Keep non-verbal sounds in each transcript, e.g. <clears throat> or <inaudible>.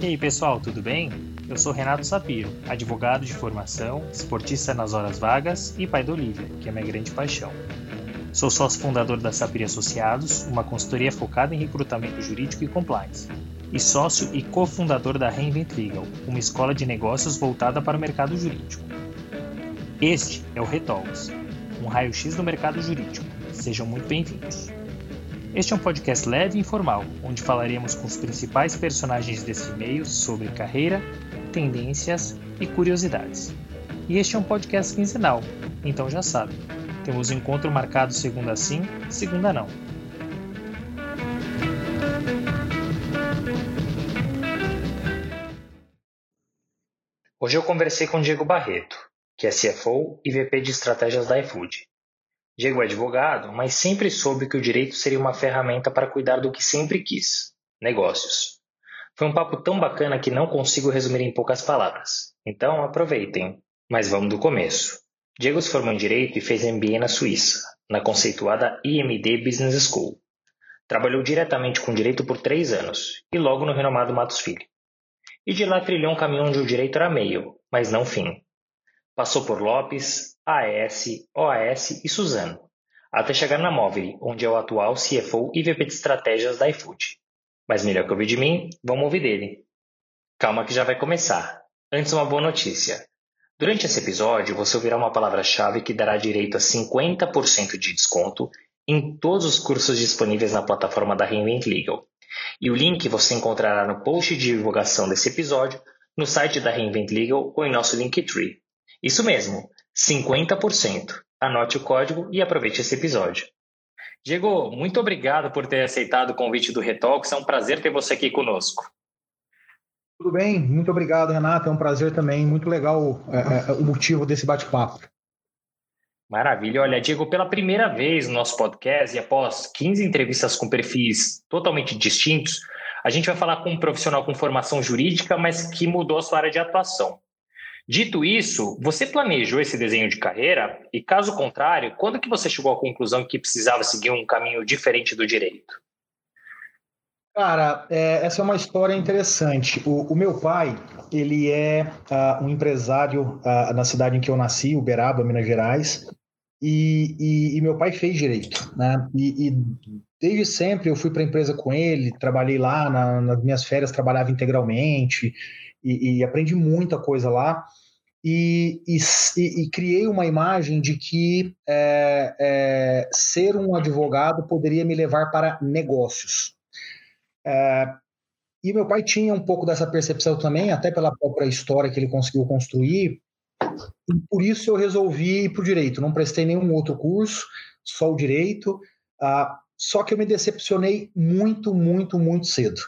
E aí pessoal, tudo bem? Eu sou Renato Sapiro, advogado de formação, esportista nas horas vagas e pai da Olivia, que é minha grande paixão. Sou sócio fundador da Sapir Associados, uma consultoria focada em recrutamento jurídico e compliance, e sócio e cofundador da Reinvent Legal, uma escola de negócios voltada para o mercado jurídico. Este é o Retalks, um raio-x do mercado jurídico. Sejam muito bem-vindos. Este é um podcast leve e informal, onde falaremos com os principais personagens desse meio sobre carreira, tendências e curiosidades. E este é um podcast quinzenal, então já sabe, temos encontro marcado segunda sim, segunda não. Hoje eu conversei com Diego Barreto, que é CFO e VP de estratégias da iFood. Diego é advogado, mas sempre soube que o direito seria uma ferramenta para cuidar do que sempre quis: negócios. Foi um papo tão bacana que não consigo resumir em poucas palavras. Então aproveitem. Mas vamos do começo. Diego se formou em Direito e fez MBA na Suíça, na conceituada IMD Business School. Trabalhou diretamente com direito por três anos e logo no renomado Matos Filho. E de lá trilhou um caminho onde o direito era meio, mas não fim. Passou por Lopes, AES, OAS e Suzano, até chegar na Móvel, onde é o atual CFO e VP de estratégias da iFood. Mas melhor que ouvir de mim, vamos ouvir dele. Calma que já vai começar. Antes uma boa notícia. Durante esse episódio, você ouvirá uma palavra-chave que dará direito a 50% de desconto em todos os cursos disponíveis na plataforma da Reinvent Legal. E o link você encontrará no post de divulgação desse episódio, no site da Reinvent Legal ou em nosso Linktree. Isso mesmo, 50%. Anote o código e aproveite esse episódio. Diego, muito obrigado por ter aceitado o convite do Retalks. É um prazer ter você aqui conosco. Tudo bem, muito obrigado, Renato. É um prazer também. Muito legal é, é, o motivo desse bate-papo. Maravilha. Olha, Diego, pela primeira vez no nosso podcast e após 15 entrevistas com perfis totalmente distintos, a gente vai falar com um profissional com formação jurídica, mas que mudou a sua área de atuação. Dito isso, você planejou esse desenho de carreira? E caso contrário, quando que você chegou à conclusão que precisava seguir um caminho diferente do direito? Cara, é, essa é uma história interessante. O, o meu pai, ele é uh, um empresário uh, na cidade em que eu nasci, Uberaba, Minas Gerais, e, e, e meu pai fez direito, né? E, e desde sempre eu fui para a empresa com ele, trabalhei lá, na, nas minhas férias trabalhava integralmente e, aprendi muita coisa lá. E, e, criei uma imagem de que é, é, ser um advogado poderia me levar para negócios. É, e meu pai tinha um pouco dessa percepção também, até pela própria história que ele conseguiu construir. E por isso eu resolvi ir para o direito. Não prestei nenhum outro curso, só o direito. Ah, só que eu me decepcionei muito, muito, muito cedo.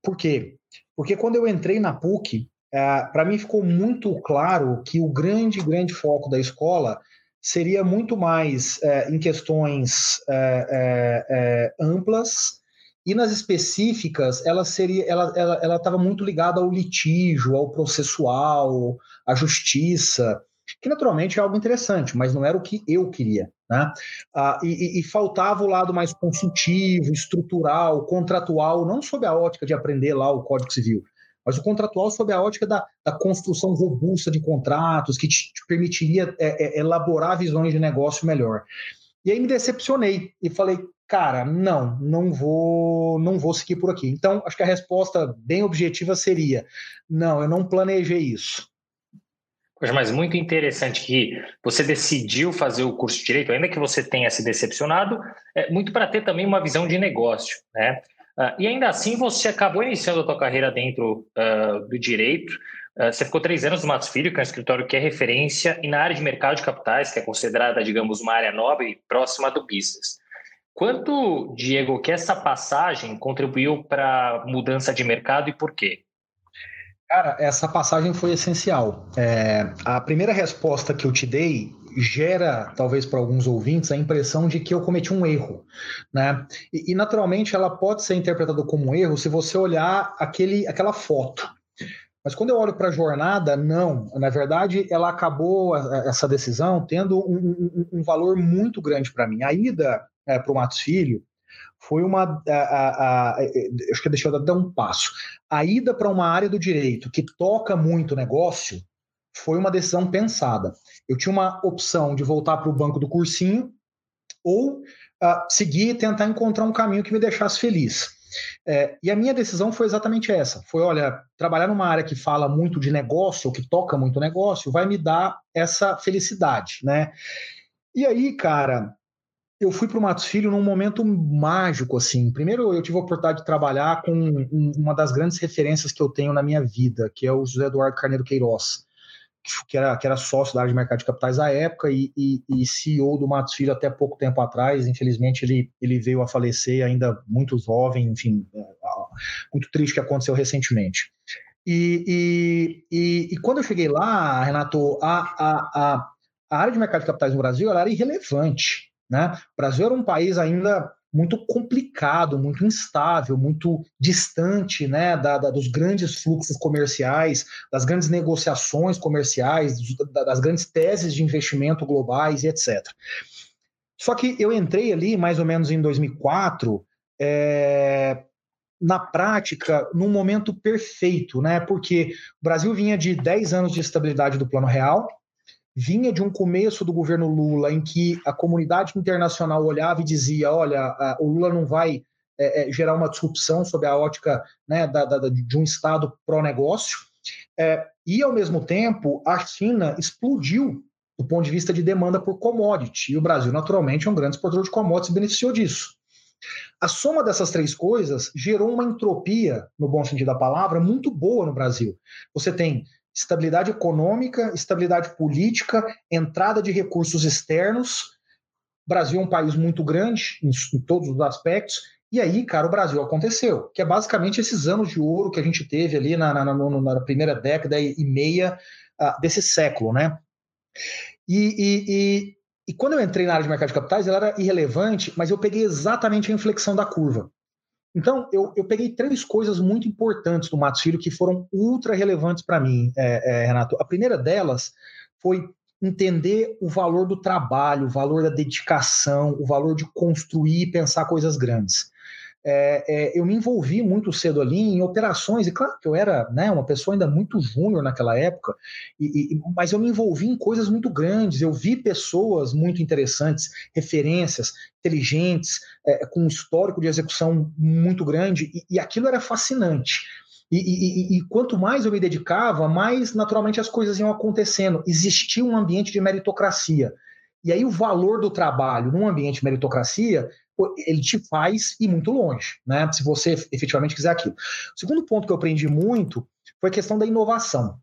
Por quê? Porque quando eu entrei na PUC, é, para mim ficou muito claro que o grande, grande foco da escola seria muito mais é, em questões é, é, é amplas e nas específicas, ela seria, ela estava ela, ela muito ligada ao litígio, ao processual, à justiça, que naturalmente é algo interessante, mas não era o que eu queria. Né? Ah, e, e, faltava o lado mais consultivo, estrutural, contratual, não sob a ótica de aprender lá o Código Civil, mas o contratual sob a ótica da, da construção robusta de contratos, que te, te permitiria é, é, elaborar visões de negócio melhor. E aí me decepcionei e falei, cara, não, não vou, não vou seguir por aqui. Então, acho que a resposta bem objetiva seria: não, eu não planejei isso. Mas muito interessante que você decidiu fazer o curso de direito, ainda que você tenha se decepcionado, é muito para ter também uma visão de negócio, né? Uh, e ainda assim você acabou iniciando a sua carreira dentro uh, do direito, ah, você ficou três anos no Matos Filho, que é um escritório que é referência, e na área de mercado de capitais, que é considerada, digamos, uma área nobre próxima do business. Quanto, Diego, que essa passagem contribuiu para a mudança de mercado e por quê? Cara, essa passagem foi essencial. É, a primeira resposta que eu te dei gera, talvez para alguns ouvintes, a impressão de que eu cometi um erro. Né? E, e naturalmente ela pode ser interpretada como um erro se você olhar aquele, aquela foto. Mas quando eu olho para a jornada, não. Na verdade, ela acabou, essa decisão, tendo um, um, um valor muito grande para mim. A ida é, para o Matos Filho foi uma. A, a, a, acho que deixa eu dar um passo. A ida para uma área do direito que toca muito negócio foi uma decisão pensada. Eu tinha uma opção de voltar para o banco do cursinho ou uh, seguir e tentar encontrar um caminho que me deixasse feliz. É, e a minha decisão foi exatamente essa: foi, olha, trabalhar numa área que fala muito de negócio, ou que toca muito negócio, vai me dar essa felicidade, né? E aí, cara, eu fui para o Matos Filho num momento mágico, assim. Primeiro, eu tive a oportunidade de trabalhar com uma das grandes referências que eu tenho na minha vida, que é o José Eduardo Carneiro Queiroz que era, que era sócio da área de mercado de capitais à época e, e, e CEO do Matos Filho até pouco tempo atrás. Infelizmente, ele, ele veio a falecer ainda muito jovem, enfim, é, muito triste que aconteceu recentemente. E, e, e, quando eu cheguei lá, Renato, a, a, a, a área de mercado de capitais no Brasil era irrelevante. Né? O Brasil era um país ainda muito complicado, muito instável, muito distante né, da, da, dos grandes fluxos comerciais, das grandes negociações comerciais, das grandes teses de investimento globais e etc. Só que eu entrei ali mais ou menos em 2004, é, na prática, num momento perfeito, né? Porque o Brasil vinha de 10 anos de estabilidade do Plano Real, vinha de um começo do governo Lula em que a comunidade internacional olhava e dizia: olha, o Lula não vai é, é, gerar uma disrupção sob a ótica né, da, da, de um Estado pró-negócio. É, e, ao mesmo tempo, a China explodiu do ponto de vista de demanda por commodity. E o Brasil, naturalmente, é um grande exportador de commodities e beneficiou disso. A soma dessas três coisas gerou uma entropia, no bom sentido da palavra, muito boa no Brasil. Você tem estabilidade econômica, estabilidade política, entrada de recursos externos. O Brasil é um país muito grande em, em, todos os aspectos. E aí, cara, o Brasil aconteceu, que é basicamente esses anos de ouro que a gente teve ali na, na, na, na primeira década e meia uh, desse século, né? E, e, e, e, quando eu entrei na área de mercado de capitais, ela era irrelevante, mas eu peguei exatamente a inflexão da curva. Então, eu, eu peguei três coisas muito importantes do Matos Filho que foram ultra relevantes para mim, é, é, Renato. A primeira delas foi entender o valor do trabalho, o valor da dedicação, o valor de construir e pensar coisas grandes é, é, eu me envolvi muito cedo ali em operações, e claro que eu era né, uma pessoa ainda muito júnior naquela época, e, e, mas eu me envolvi em coisas muito grandes, eu vi pessoas muito interessantes, referências, inteligentes, é, com um histórico de execução muito grande, e, e aquilo era fascinante. E, e, quanto mais eu me dedicava, mais naturalmente as coisas iam acontecendo. Existia um ambiente de meritocracia. E aí o valor do trabalho num ambiente de meritocracia ele te faz ir muito longe, né? Se você efetivamente quiser aquilo. O segundo ponto que eu aprendi muito foi a questão da inovação.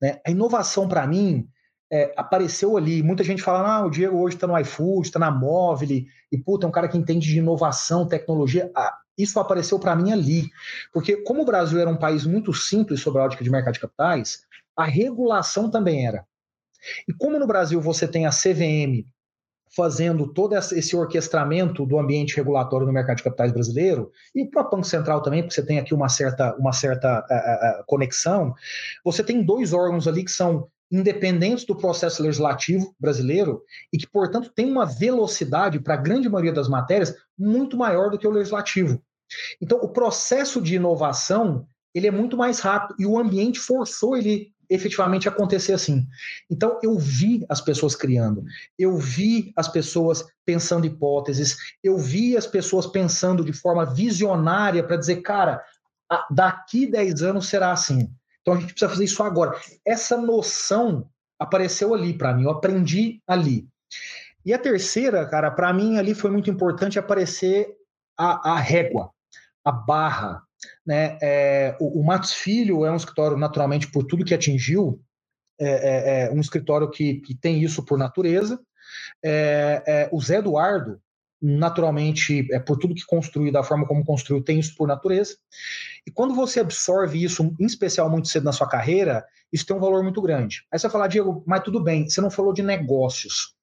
Né? A inovação, para mim, é, apareceu ali. Muita gente fala, ah, o Diego hoje está no iFood, está na Móvel, e puta, é um cara que entende de inovação, tecnologia. Ah, isso apareceu para mim ali. Porque, como o Brasil era um país muito simples sobre a ótica de mercado de capitais, a regulação também era. E como no Brasil você tem a CVM fazendo todo esse orquestramento do ambiente regulatório no mercado de capitais brasileiro, e para o Banco Central também, porque você tem aqui uma certa, uma certa uh, uh, conexão, você tem dois órgãos ali que são independentes do processo legislativo brasileiro e que, portanto, tem uma velocidade para a grande maioria das matérias muito maior do que o legislativo. Então, o processo de inovação ele é muito mais rápido e o ambiente forçou ele efetivamente acontecer assim. Então, eu vi as pessoas criando, eu vi as pessoas pensando hipóteses, eu vi as pessoas pensando de forma visionária para dizer, cara, daqui 10 anos será assim. Então, a gente precisa fazer isso agora. Essa noção apareceu ali para mim, eu aprendi ali. E a terceira, cara, para mim ali foi muito importante aparecer a, a régua, a barra, né? É, o, o Matos Filho é um escritório, naturalmente, por tudo que atingiu, é, é, é um escritório que, que, tem isso por natureza. É, é, o Zé Eduardo, naturalmente, é por tudo que construiu, da forma como construiu, tem isso por natureza. E quando você absorve isso, em especial muito cedo na sua carreira, isso tem um valor muito grande. Aí você vai falar, Diego, mas tudo bem, você não falou de negócios.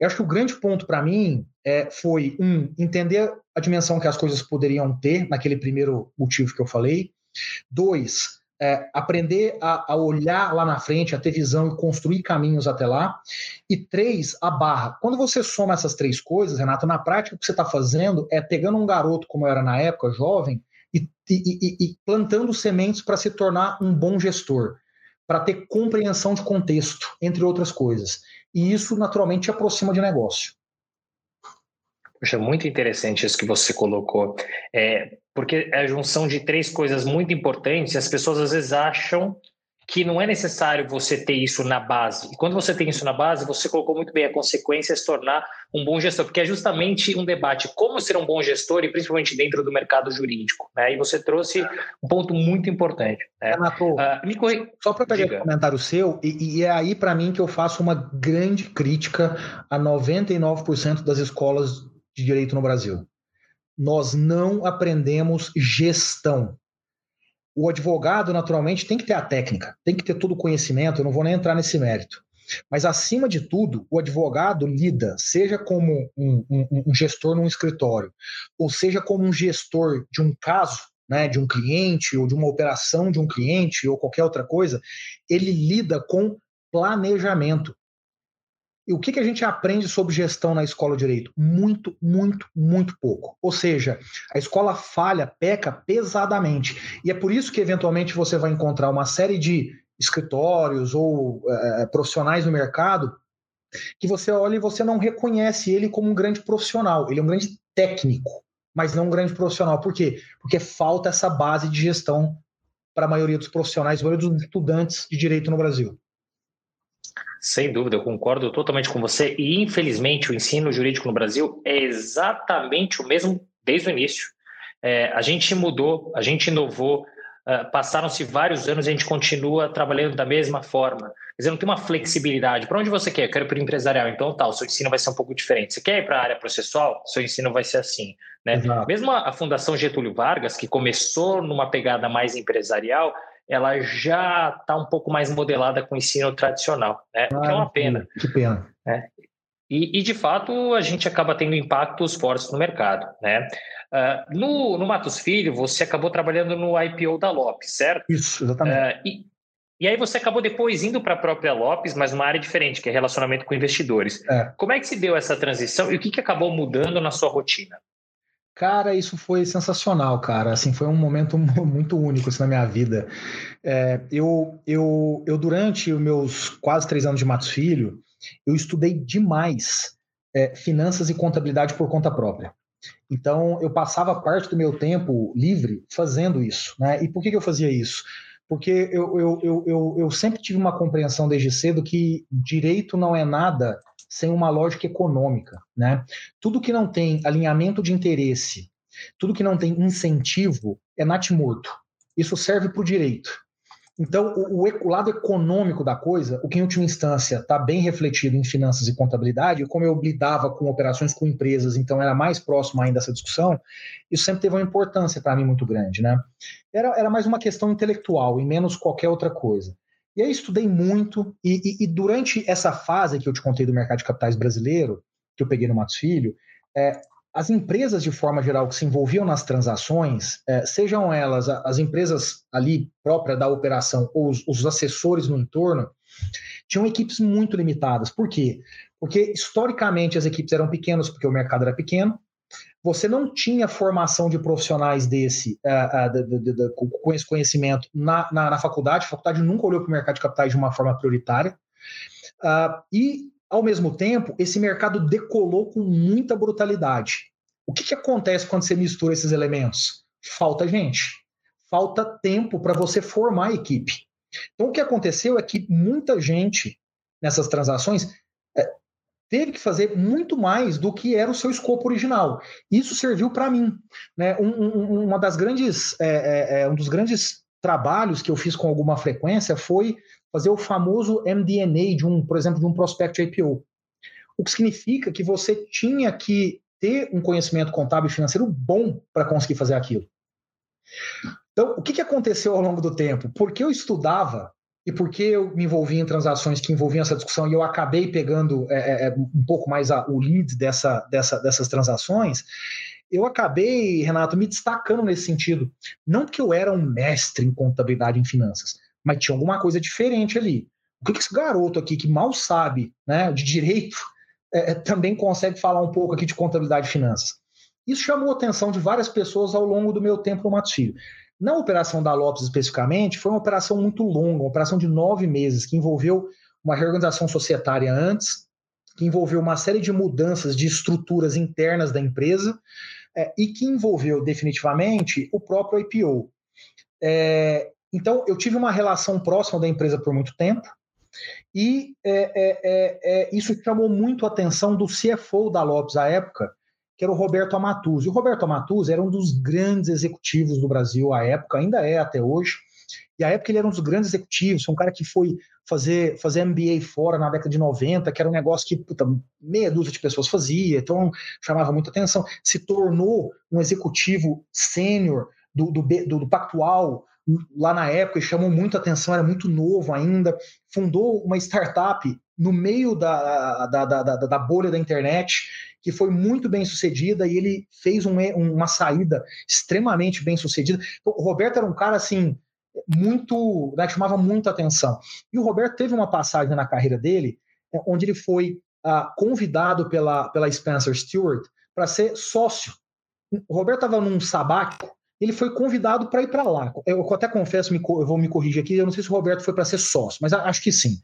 Eu acho que o grande ponto para mim é, foi, um, entender a dimensão que as coisas poderiam ter, naquele primeiro motivo que eu falei. Dois, é, aprender a, a, olhar lá na frente, a ter visão e construir caminhos até lá. E três, a barra. Quando você soma essas três coisas, Renato, na prática o que você está fazendo é pegando um garoto, como eu era na época, jovem, e, e, e plantando sementes para se tornar um bom gestor, para ter compreensão de contexto, entre outras coisas. E isso, naturalmente, te aproxima de negócio. Poxa, muito interessante isso que você colocou. É, porque é a junção de três coisas muito importantes, as pessoas às vezes acham que não é necessário você ter isso na base. E quando você tem isso na base, você colocou muito bem a consequência é se tornar um bom gestor, porque é justamente um debate como ser um bom gestor e principalmente dentro do mercado jurídico. Né? E você trouxe um ponto muito importante. Né? Renato, uh, me corri... só para pegar um comentário seu, e, e é aí para mim que eu faço uma grande crítica a 99% das escolas de direito no Brasil. Nós não aprendemos gestão. O advogado, naturalmente, tem que ter a técnica, tem que ter todo o conhecimento, eu não vou nem entrar nesse mérito. Mas, acima de tudo, o advogado lida, seja como um, um, um gestor num escritório, ou seja como um gestor de um caso, né, de um cliente, ou de uma operação de um cliente, ou qualquer outra coisa, ele lida com planejamento. O que, que a gente aprende sobre gestão na escola de direito? Muito, muito, muito pouco. Ou seja, a escola falha, peca pesadamente. E é por isso que, eventualmente, você vai encontrar uma série de escritórios ou é, profissionais no mercado que você olha e você não reconhece ele como um grande profissional. Ele é um grande técnico, mas não um grande profissional. Por quê? Porque falta essa base de gestão para a maioria dos profissionais, a maioria dos estudantes de direito no Brasil. Sem dúvida, eu concordo totalmente com você. E, infelizmente, o ensino jurídico no Brasil é exatamente o mesmo desde o início. É, a gente mudou, a gente inovou, uh, passaram-se vários anos e a gente continua trabalhando da mesma forma. Quer dizer, não tem uma flexibilidade. Para onde você quer? Eu quero para o empresarial. Então, tal, seu ensino vai ser um pouco diferente. Você quer ir para a área processual? Seu ensino vai ser assim. Né? Mesmo a, a Fundação Getúlio Vargas, que começou numa pegada mais empresarial, ela já está um pouco mais modelada com o ensino tradicional, né? Ah, que é uma pena. Que pena. Né? E, e, de fato, a gente acaba tendo impactos fortes no mercado, né? Uh, no, no Matos Filho, você acabou trabalhando no IPO da Lopes, certo? Isso, exatamente. Uh, e, e aí você acabou depois indo para a própria Lopes, mas numa área diferente, que é relacionamento com investidores. É. Como é que se deu essa transição e o que, que acabou mudando na sua rotina? Cara, isso foi sensacional, cara. Assim, foi um momento <laughs> muito único assim, na minha vida. É, eu, eu, eu, durante os meus quase três anos de Matos Filho, eu estudei demais é, finanças e contabilidade por conta própria. Então, eu passava parte do meu tempo livre fazendo isso. Né? E por que, que eu fazia isso? Porque eu, eu, eu, eu, eu sempre tive uma compreensão desde cedo que direito não é nada sem uma lógica econômica. Né? Tudo que não tem alinhamento de interesse, tudo que não tem incentivo é natimorto. Isso serve para o direito. Então, o, o, lado econômico da coisa, o que em última instância está bem refletido em finanças e contabilidade, como eu lidava com operações com empresas, então era mais próximo ainda dessa discussão, isso sempre teve uma importância para mim muito grande. Né? Era, era mais uma questão intelectual e menos qualquer outra coisa. E aí estudei muito, e, e, e, durante essa fase que eu te contei do mercado de capitais brasileiro, que eu peguei no Matos Filho, é, as empresas de forma geral que se envolviam nas transações, é, sejam elas as empresas ali própria da operação ou os, os assessores no entorno, tinham equipes muito limitadas. Por quê? Porque historicamente as equipes eram pequenas, porque o mercado era pequeno, você não tinha formação de profissionais desse, uh, uh, de, de, de, com esse conhecimento na, na, na, faculdade. A faculdade nunca olhou para o mercado de capitais de uma forma prioritária. Uh, e, ao mesmo tempo, esse mercado decolou com muita brutalidade. O que, que acontece quando você mistura esses elementos? Falta gente. Falta tempo para você formar a equipe. Então, o que aconteceu é que muita gente nessas transações teve que fazer muito mais do que era o seu escopo original. Isso serviu para mim. Né? Um, um, uma das grandes, é, é, é, um dos grandes trabalhos que eu fiz com alguma frequência foi fazer o famoso MD&A de um, por exemplo, de um prospect IPO. O que significa que você tinha que ter um conhecimento contábil e financeiro bom para conseguir fazer aquilo. Então, o que, que aconteceu ao longo do tempo? Porque eu estudava e porque eu me envolvi em transações que envolviam essa discussão e eu acabei pegando é, é, é, um pouco mais a, o lead dessa, dessa, dessas transações, eu acabei, Renato, me destacando nesse sentido. Não porque eu era um mestre em contabilidade e em finanças, mas tinha alguma coisa diferente ali. O que, que esse garoto aqui, que mal sabe né, de direito, <laughs> é, também consegue falar um pouco aqui de contabilidade e finanças? Isso chamou a atenção de várias pessoas ao longo do meu tempo no Matos Filho. Na operação da Lopes especificamente, foi uma operação muito longa, uma operação de nove meses, que envolveu uma reorganização societária antes, que envolveu uma série de mudanças de estruturas internas da empresa é, e que envolveu definitivamente o próprio IPO. É, então, eu tive uma relação próxima da empresa por muito tempo e é, é, é, é isso chamou muito a atenção do CFO da Lopes à época, que era o Roberto Amatuzzi. O Roberto Amatuzzi era um dos grandes executivos do Brasil à época, ainda é até hoje. E à época ele era um dos grandes executivos, um cara que foi fazer, fazer MBA fora na década de 90, que era um negócio que puta, meia dúzia de pessoas fazia, então chamava muita atenção. Se tornou um executivo sênior do, do, do, do Pactual, lá na época e chamou muita atenção, era muito novo ainda. Fundou uma startup no meio da, da, da, da, bolha da internet que foi muito bem sucedida e ele fez um, uma saída extremamente bem sucedida. Então, o Roberto era um cara assim muito, né, chamava muita atenção. E o Roberto teve uma passagem na carreira dele é, onde ele foi ah, convidado pela, pela Spencer Stewart para ser sócio. O Roberto estava num sabático ele foi convidado para ir para lá. Eu até confesso, eu vou me corrigir aqui, eu não sei se o Roberto foi para ser sócio, mas acho que sim.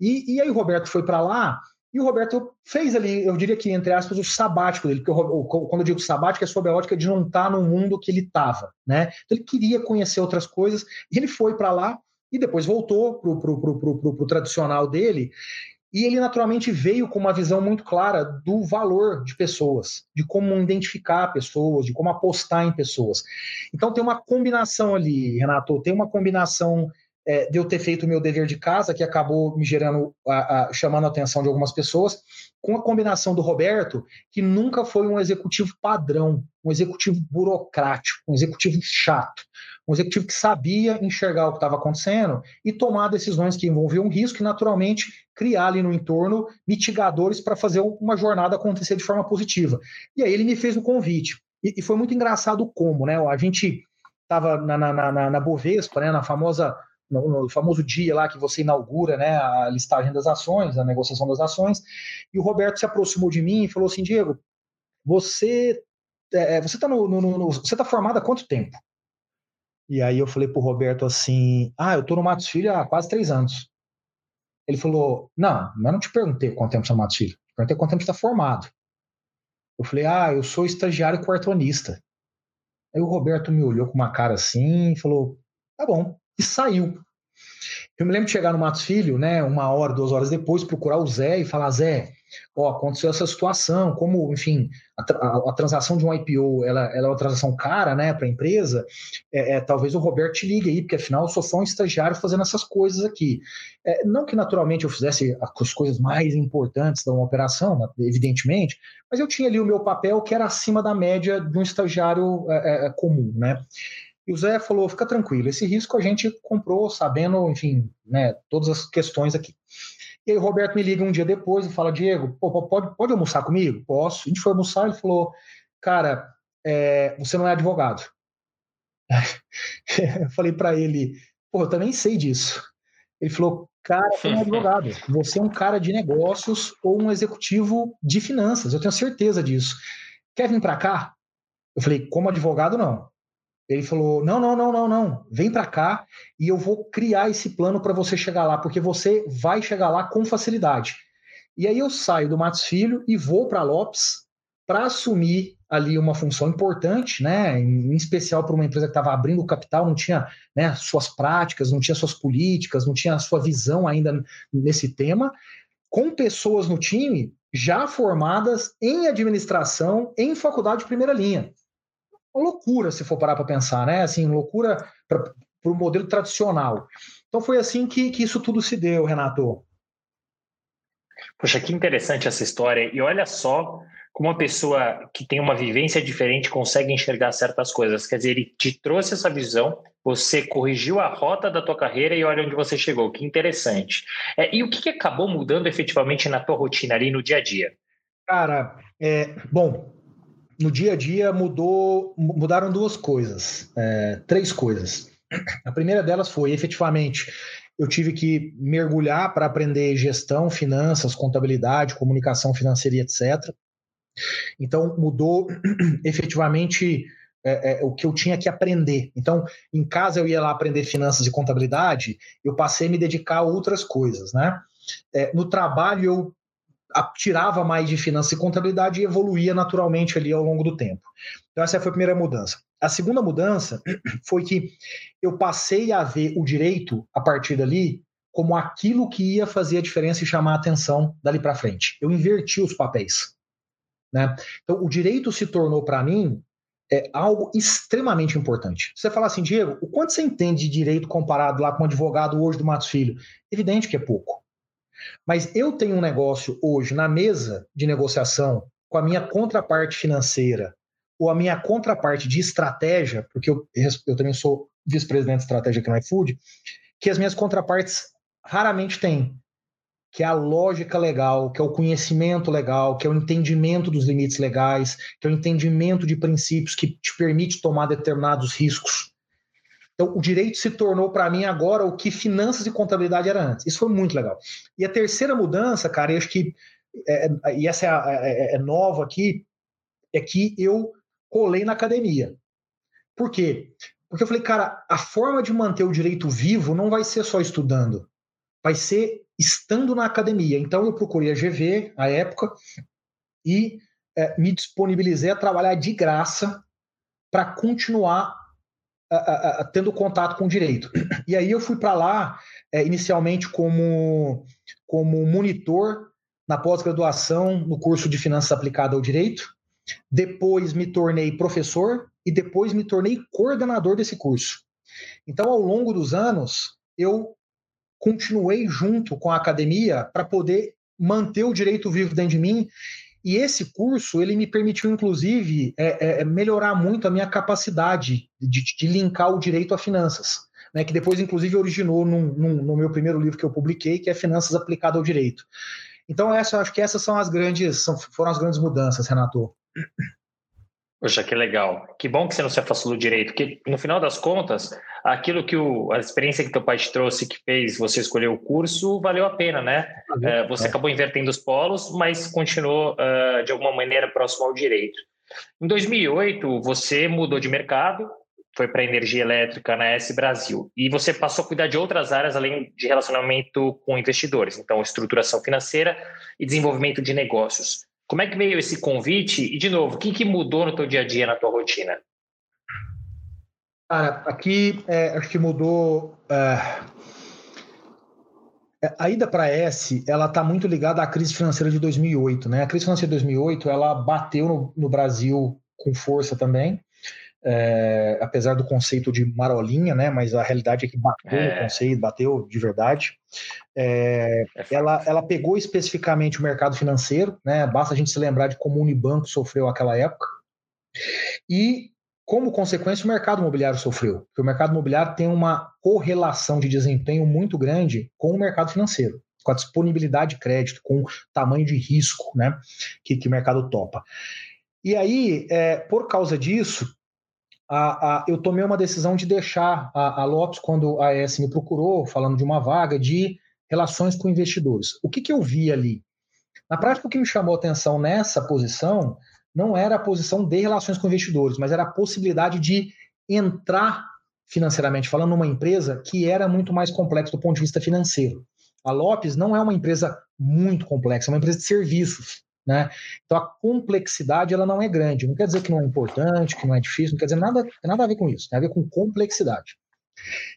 E, e aí o Roberto foi para lá e o Roberto fez ali, eu diria que, entre aspas, o sabático dele, porque eu, quando eu digo sabático é sob a ótica de não estar tá no mundo que ele estava, né? Então ele queria conhecer outras coisas, e ele foi para lá e depois voltou para o tradicional dele, e ele naturalmente veio com uma visão muito clara do valor de pessoas, de como identificar pessoas, de como apostar em pessoas. Então tem uma combinação ali, Renato, tem uma combinação é, de eu ter feito o meu dever de casa, que acabou me gerando, a, a, chamando a atenção de algumas pessoas, com a combinação do Roberto, que nunca foi um executivo padrão, um executivo burocrático, um executivo chato, um executivo que sabia enxergar o que estava acontecendo e tomar decisões que envolviam risco e, naturalmente, criar ali no entorno mitigadores para fazer uma jornada acontecer de forma positiva. E aí ele me fez o convite. E, e foi muito engraçado como, né? A gente estava na, na, na, na Bovespa, né, na famosa no, no, famoso dia lá que você inaugura né, a listagem das ações, a negociação das ações, e o Roberto se aproximou de mim e falou assim, Diego, você é, é você está no, no, no, você tá formado há quanto tempo? E aí eu falei pro Roberto assim, ah, eu tô no Matos Filho há quase três anos. Ele falou, não, mas não te perguntei quanto tempo você é no Matos Filho, perguntei quanto tempo você está formado. Eu falei, ah, eu sou estagiário quartonista. Aí o Roberto me olhou com uma cara assim e falou, tá bom e saiu. Eu me lembro de chegar no Matos Filho, né, uma hora, duas horas depois, procurar o Zé e falar: Zé, ó, aconteceu essa situação, como, enfim, a, a, a transação de um IPO ela, ela, é uma transação cara né, para a empresa, é, é, talvez o Roberto te ligue aí, porque afinal eu sou só um estagiário fazendo essas coisas aqui. É, não que naturalmente eu fizesse as coisas mais importantes da uma operação, evidentemente, mas eu tinha ali o meu papel que era acima da média de um estagiário é, é, comum, né? E o Zé falou: fica tranquilo, esse risco a gente comprou sabendo, enfim, né, todas as questões aqui. E aí o Roberto me liga um dia depois e fala: Diego, pô, pode, pode almoçar comigo? Posso. A gente foi almoçar ele falou: cara, é, você não é advogado. <laughs> eu falei para ele: pô, eu também sei disso. Ele falou: cara, você não é advogado. Você é um cara de negócios ou um executivo de finanças. Eu tenho certeza disso. Quer vir para cá? Eu falei: como advogado, não. Ele falou: não, não, não, não, não, vem para cá e eu vou criar esse plano para você chegar lá, porque você vai chegar lá com facilidade. E aí eu saio do Matos Filho e vou para Lopes para assumir ali uma função importante, né, em especial para uma empresa que estava abrindo o capital, não tinha né, suas práticas, não tinha suas políticas, não tinha a sua visão ainda nesse tema, com pessoas no time já formadas em administração em faculdade de primeira linha uma loucura se for parar para pensar, né? Assim, loucura para o modelo tradicional. Então foi assim que, que isso tudo se deu, Renato. Poxa, que interessante essa história. E olha só como uma pessoa que tem uma vivência diferente consegue enxergar certas coisas. Quer dizer, ele te trouxe essa visão, você corrigiu a rota da tua carreira e olha onde você chegou. Que interessante. É, e o que, que acabou mudando efetivamente na tua rotina ali no dia a dia? Cara, é, bom, no dia a dia mudou, mudaram duas coisas, é, três coisas. A primeira delas foi efetivamente eu tive que mergulhar para aprender gestão, finanças, contabilidade, comunicação financeira, etc. Então mudou <clears throat> efetivamente é, é, o que eu tinha que aprender. Então, em casa eu ia lá aprender finanças e contabilidade, eu passei a me dedicar a outras coisas, né? É, no trabalho eu tirava mais de finanças e contabilidade e evoluía naturalmente ali ao longo do tempo. Então essa foi a primeira mudança. A segunda mudança <clears throat> foi que eu passei a ver o direito a partir dali como aquilo que ia fazer a diferença e chamar a atenção dali para frente. Eu inverti os papéis. Né? Então, o direito se tornou para mim é algo extremamente importante. Você fala assim, Diego, o quanto você entende de direito comparado lá com um advogado hoje do Matos Filho? Evidente que é pouco. Mas eu tenho um negócio hoje na mesa de negociação com a minha contraparte financeira ou a minha contraparte de estratégia, porque eu, eu também sou vice-presidente de estratégia aqui no iFood, que as minhas contrapartes raramente têm que é a lógica legal, que é o conhecimento legal, que é o entendimento dos limites legais, que é o entendimento de princípios que te permite tomar determinados riscos. Então, o direito se tornou para mim agora o que finanças e contabilidade era antes. Isso foi muito legal. E a terceira mudança, cara, eu acho que, é, é e essa é, é, é, nova aqui, é que eu colei na academia. Por quê? Porque eu falei, cara, a forma de manter o direito vivo não vai ser só estudando, vai ser estando na academia. Então eu procurei a GV, à época, e é, me disponibilizei a trabalhar de graça para continuar a, a, tendo contato com o direito. E aí eu fui para lá, é, inicialmente como, como monitor na pós-graduação no curso de Finanças Aplicadas ao Direito, depois me tornei professor e depois me tornei coordenador desse curso. Então, ao longo dos anos, eu continuei junto com a academia para poder manter o direito vivo dentro de mim. E esse curso, ele me permitiu, inclusive, é, é, é, melhorar muito a minha capacidade de, de linkar o direito a finanças. Né, que depois, inclusive, originou num, num, no meu primeiro livro que eu publiquei, que é Finanças Aplicado ao Direito. Então, essa, acho que essas são as grandes, são, foram as grandes mudanças, Renato. Poxa, que legal. Que bom que você não se afastou do direito, porque no final das contas, aquilo que o, a experiência que teu pai te trouxe, que fez você escolher o curso, valeu a pena, né? É, você é. acabou invertendo os polos, mas continuou uh, de alguma maneira próximo ao direito. Em 2008, você mudou de mercado, foi para energia elétrica na S Brasil, e você passou a cuidar de outras áreas além de relacionamento com investidores, então estruturação financeira e desenvolvimento de negócios. Como é que veio esse convite? E, de novo, o que, que mudou no teu dia a dia, na tua rotina? Cara, aqui é, acho que mudou. É... A ida para S, ela está muito ligada à crise financeira de 2008, né? A crise financeira de 2008, ela bateu no, no Brasil com força também é, apesar do conceito de marolinha, né? Mas a realidade é que bateu é. no conceito, bateu de verdade. É, é ela, ela pegou especificamente o mercado financeiro, né? Basta a gente se lembrar de como o Unibanco sofreu aquela época. E como consequência, o mercado imobiliário sofreu, porque o mercado imobiliário tem uma correlação de desempenho muito grande com o mercado financeiro, com a disponibilidade de crédito, com o tamanho de risco né, que, que o mercado topa. E aí, é, por causa disso, a, a, eu tomei uma decisão de deixar a, a Lopes, quando a ES me procurou, falando de uma vaga de relações com investidores. O que, que eu vi ali? Na prática, o que me chamou atenção nessa posição não era a posição de relações com investidores, mas era a possibilidade de entrar financeiramente falando numa empresa que era muito mais complexa do ponto de vista financeiro. A Lopes não é uma empresa muito complexa, é uma empresa de serviços. Né? Então a complexidade ela não é grande. Não quer dizer que não é importante, que não é difícil, não quer dizer nada, nada a ver com isso, tem a ver com complexidade.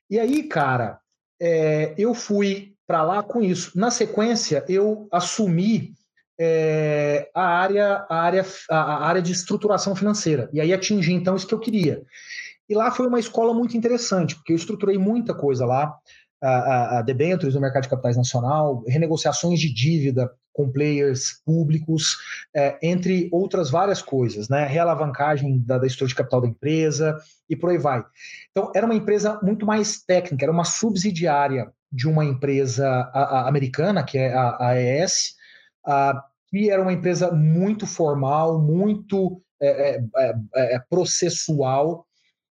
E aí, cara, é, eu fui para lá com isso. Na sequência, eu assumi é, a, área, a, área, a área de estruturação financeira. E aí atingi então isso que eu queria. E lá foi uma escola muito interessante, porque eu estruturei muita coisa lá a, a, debêntures no mercado de capitais nacional, renegociações de dívida com players públicos, é, entre outras várias coisas, né? Realavancagem da, da estrutura de capital da empresa e por aí vai. Então, era uma empresa muito mais técnica, era uma subsidiária de uma empresa a, a americana, que é a AES, que era uma empresa muito formal, muito é, é, é, processual,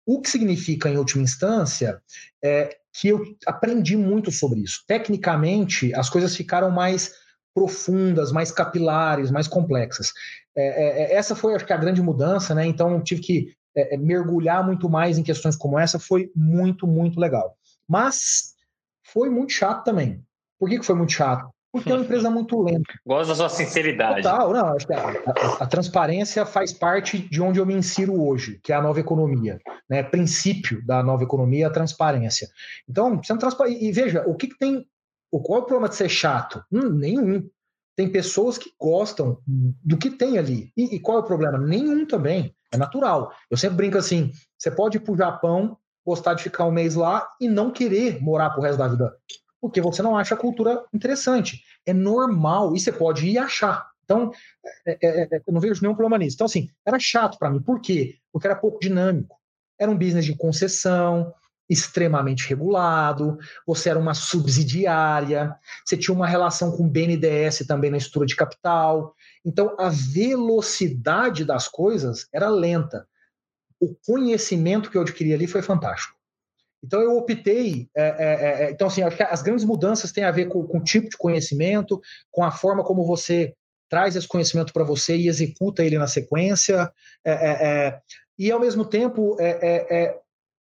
o que significa, em última instância, é que eu aprendi muito sobre isso. Tecnicamente, as coisas ficaram mais profundas, mais capilares, mais complexas. É, é, essa foi, acho que, a grande mudança, né? Então, eu tive que é, mergulhar muito mais em questões como essa, foi muito, muito legal. Mas foi muito chato também. Por que, que foi muito chato? Porque é uma empresa muito lenta. <laughs> Gosto da sua sinceridade. Total, não, acho que a, a, a, transparência faz parte de onde eu me insiro hoje, que é a nova economia. Né? Princípio da nova economia é a transparência. Então, você não transpa... E veja, o que, que tem. Qual é o problema de ser chato? Hum, nenhum. Tem pessoas que gostam do que tem ali. E, e qual é o problema? Nenhum também. É natural. Eu sempre brinco assim: você pode ir para o Japão, gostar de ficar um mês lá e não querer morar pro resto da vida porque você não acha a cultura interessante. É normal, e você pode ir achar. Então, é, é, é, eu não vejo nenhum problema nisso. Então, assim, era chato para mim. Por quê? Porque era pouco dinâmico. Era um business de concessão, extremamente regulado, você era uma subsidiária, você tinha uma relação com o BNDES também na estrutura de capital. Então, a velocidade das coisas era lenta. O conhecimento que eu adquiri ali foi fantástico. Então eu optei. É, é, é, então, assim, acho que as grandes mudanças têm a ver com, com, o tipo de conhecimento, com a forma como você traz esse conhecimento para você e executa ele na sequência, é, é, é, e ao mesmo tempo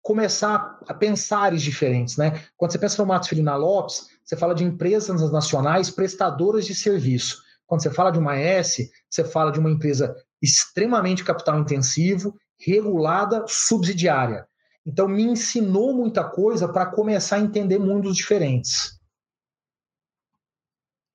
começar a pensares diferentes. Né? Quando você pensa no Matos Filho na Lopes, você fala de empresas nacionais prestadoras de serviço. Quando você fala de uma S, você fala de uma empresa extremamente capital intensivo, regulada, subsidiária. Então, me ensinou muita coisa para começar a entender mundos diferentes.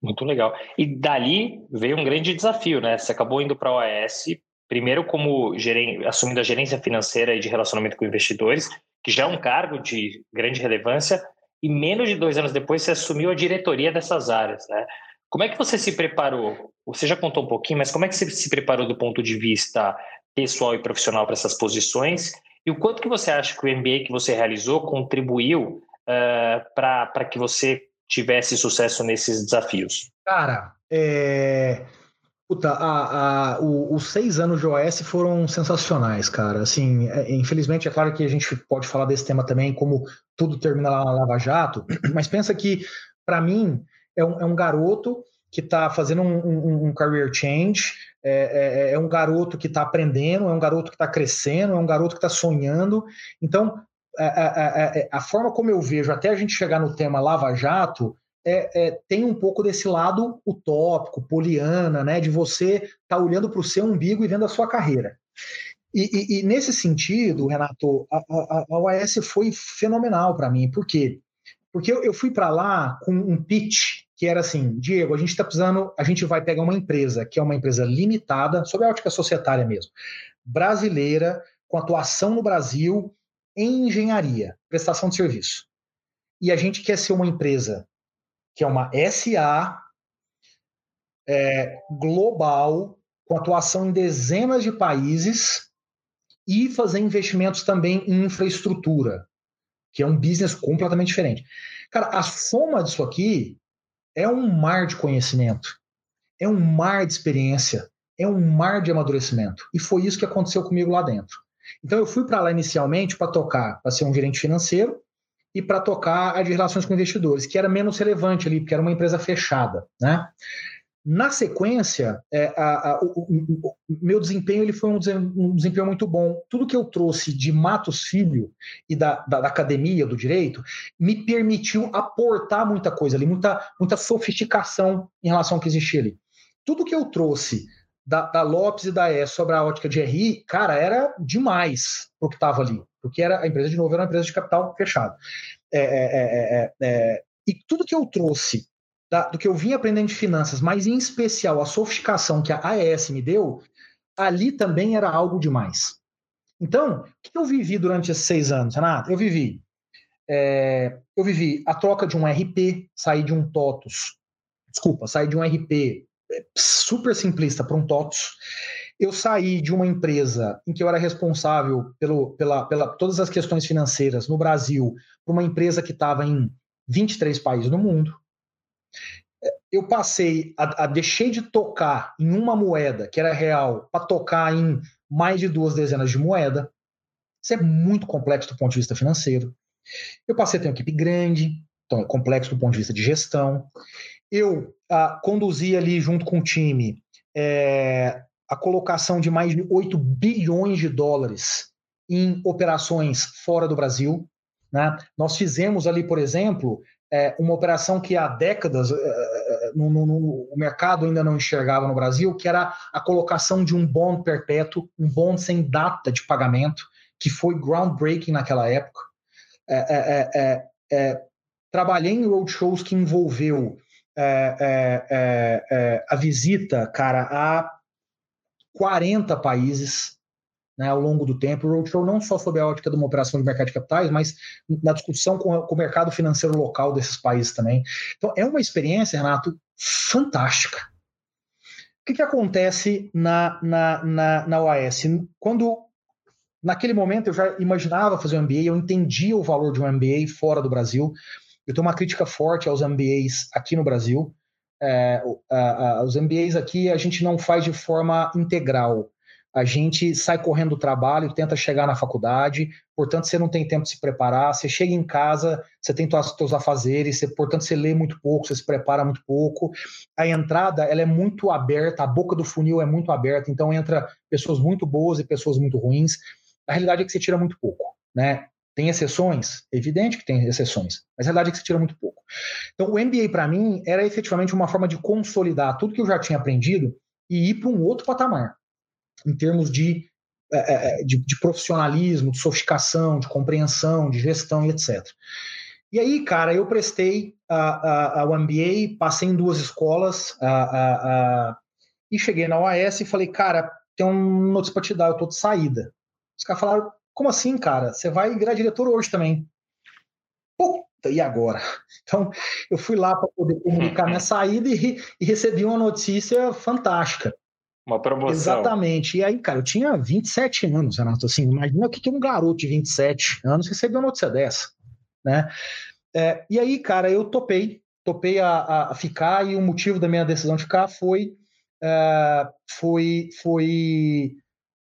Muito legal. E dali veio um grande desafio, né? Você acabou indo para a OAS, primeiro como gerente, assumindo a gerência financeira e de relacionamento com investidores, que já é um cargo de grande relevância, e menos de dois anos depois você assumiu a diretoria dessas áreas, né? Como é que você se preparou? Você já contou um pouquinho, mas como é que você se preparou do ponto de vista pessoal e profissional para essas posições? E o quanto que você acha que o MBA que você realizou contribuiu uh, para que você tivesse sucesso nesses desafios? Cara, é... Puta, a, a, o, os seis anos de OS foram sensacionais, cara. Assim, é, infelizmente, é claro que a gente pode falar desse tema também, como tudo termina lá na Lava Jato, <clears throat> mas pensa que, para mim, é um, é um garoto que está fazendo um, um, um, career change, é, é, é um garoto que está aprendendo, é um garoto que está crescendo, é um garoto que está sonhando. Então, a, a, a, forma como eu vejo, até a gente chegar no tema Lava Jato, é, é tem um pouco desse lado utópico, poliana, né, de você estar tá olhando para o seu umbigo e vendo a sua carreira. E, e, e nesse sentido, Renato, a, a, a OAS foi fenomenal para mim. Por quê? Porque eu, eu fui para lá com um pitch que era assim, Diego, a gente está precisando, a gente vai pegar uma empresa que é uma empresa limitada, sob a ótica societária mesmo, brasileira, com atuação no Brasil em engenharia, prestação de serviço. E a gente quer ser uma empresa que é uma SA é, global, com atuação em dezenas de países e fazer investimentos também em infraestrutura, que é um business completamente diferente. Cara, a soma disso aqui é um mar de conhecimento, é um mar de experiência, é um mar de amadurecimento. E foi isso que aconteceu comigo lá dentro. Então eu fui para lá inicialmente para tocar, para ser um gerente financeiro e para tocar a de relações com investidores, que era menos relevante ali, porque era uma empresa fechada, né? Na sequência, é, a, a, o, o, o, meu desempenho ele foi um, desempenho muito bom. Tudo que eu trouxe de Matos Filho e da, da, da, academia do direito me permitiu aportar muita coisa ali, muita, muita sofisticação em relação ao que existia ali. Tudo que eu trouxe da, da Lopes e da E sobre a ótica de RI, cara, era demais o que estava ali, porque era a empresa, de novo, era uma empresa de capital fechado. É, é, é, é e tudo que eu trouxe da, do que eu vim aprendendo de finanças, mas em especial a sofisticação que a AES me deu, ali também era algo demais. Então, o que eu vivi durante esses seis anos, Renato? Eu vivi, é, eu vivi a troca de um RP, sair de um TOTUS, desculpa, sair de um RP é, super simplista para um TOTUS. Eu saí de uma empresa em que eu era responsável pelo, pela, pela todas as questões financeiras no Brasil, para uma empresa que estava em 23 países no mundo eu passei a, a deixei de tocar em uma moeda que era real para tocar em mais de duas dezenas de moeda. Isso é muito complexo do ponto de vista financeiro. Eu passei a ter uma equipe grande, então é complexo do ponto de vista de gestão. Eu ah, conduzi ali junto com o time é, a colocação de mais de 8 bilhões de dólares em operações fora do Brasil. Né? Nós fizemos ali, por exemplo, é, uma operação que há décadas é, é, no, no, no, o mercado ainda não enxergava no Brasil, que era a colocação de um bond perpétuo, um bond sem data de pagamento, que foi groundbreaking naquela época. É, é trabalhei em roadshows que envolveu a visita, cara, a 40 países, né, ao longo do tempo. O Roadshow não só sob a ótica de uma operação de mercado de capitais, mas na discussão com, com o mercado financeiro local desses países também. Então, é uma experiência, Renato, fantástica. O que, que acontece na, na, na, na OAS? Quando, naquele momento, eu já imaginava fazer um MBA, eu entendia o valor de um MBA fora do Brasil. Eu tenho uma crítica forte aos MBAs aqui no Brasil. É, os MBAs aqui a gente não faz de forma integral a gente sai correndo do trabalho, tenta chegar na faculdade, portanto você não tem tempo de se preparar, você chega em casa, você tem os seus afazeres, você, portanto você lê muito pouco, você se prepara muito pouco. A entrada ela é muito aberta, a boca do funil é muito aberta, então entra pessoas muito boas e pessoas muito ruins. A realidade é que você tira muito pouco, né? Tem exceções? Evidente que tem exceções, mas a realidade é que você tira muito pouco. Então, o MBA, para mim, era efetivamente uma forma de consolidar tudo que eu já tinha aprendido e ir para um outro patamar em termos de, é, é, é, de, de, profissionalismo, de sofisticação, de compreensão, de gestão e etc. E aí, cara, eu prestei ao MBA, passei em duas escolas e cheguei na OAS e falei, cara, tem um notícia para te dar, eu tô de saída. Os caras falaram, como assim, cara? Você vai virar diretor hoje também. Puta, e agora? Então, eu fui lá para poder comunicar minha <laughs> saída e, e recebi uma notícia fantástica. Uma promoção. Exatamente. E aí, cara, eu tinha 27 anos, Renato. Assim, imagina o que, que um garoto de 27 anos recebeu uma notícia dessa, né? É, e aí, cara, eu topei, topei a, a, ficar e o motivo da minha decisão de ficar foi, é, foi, foi,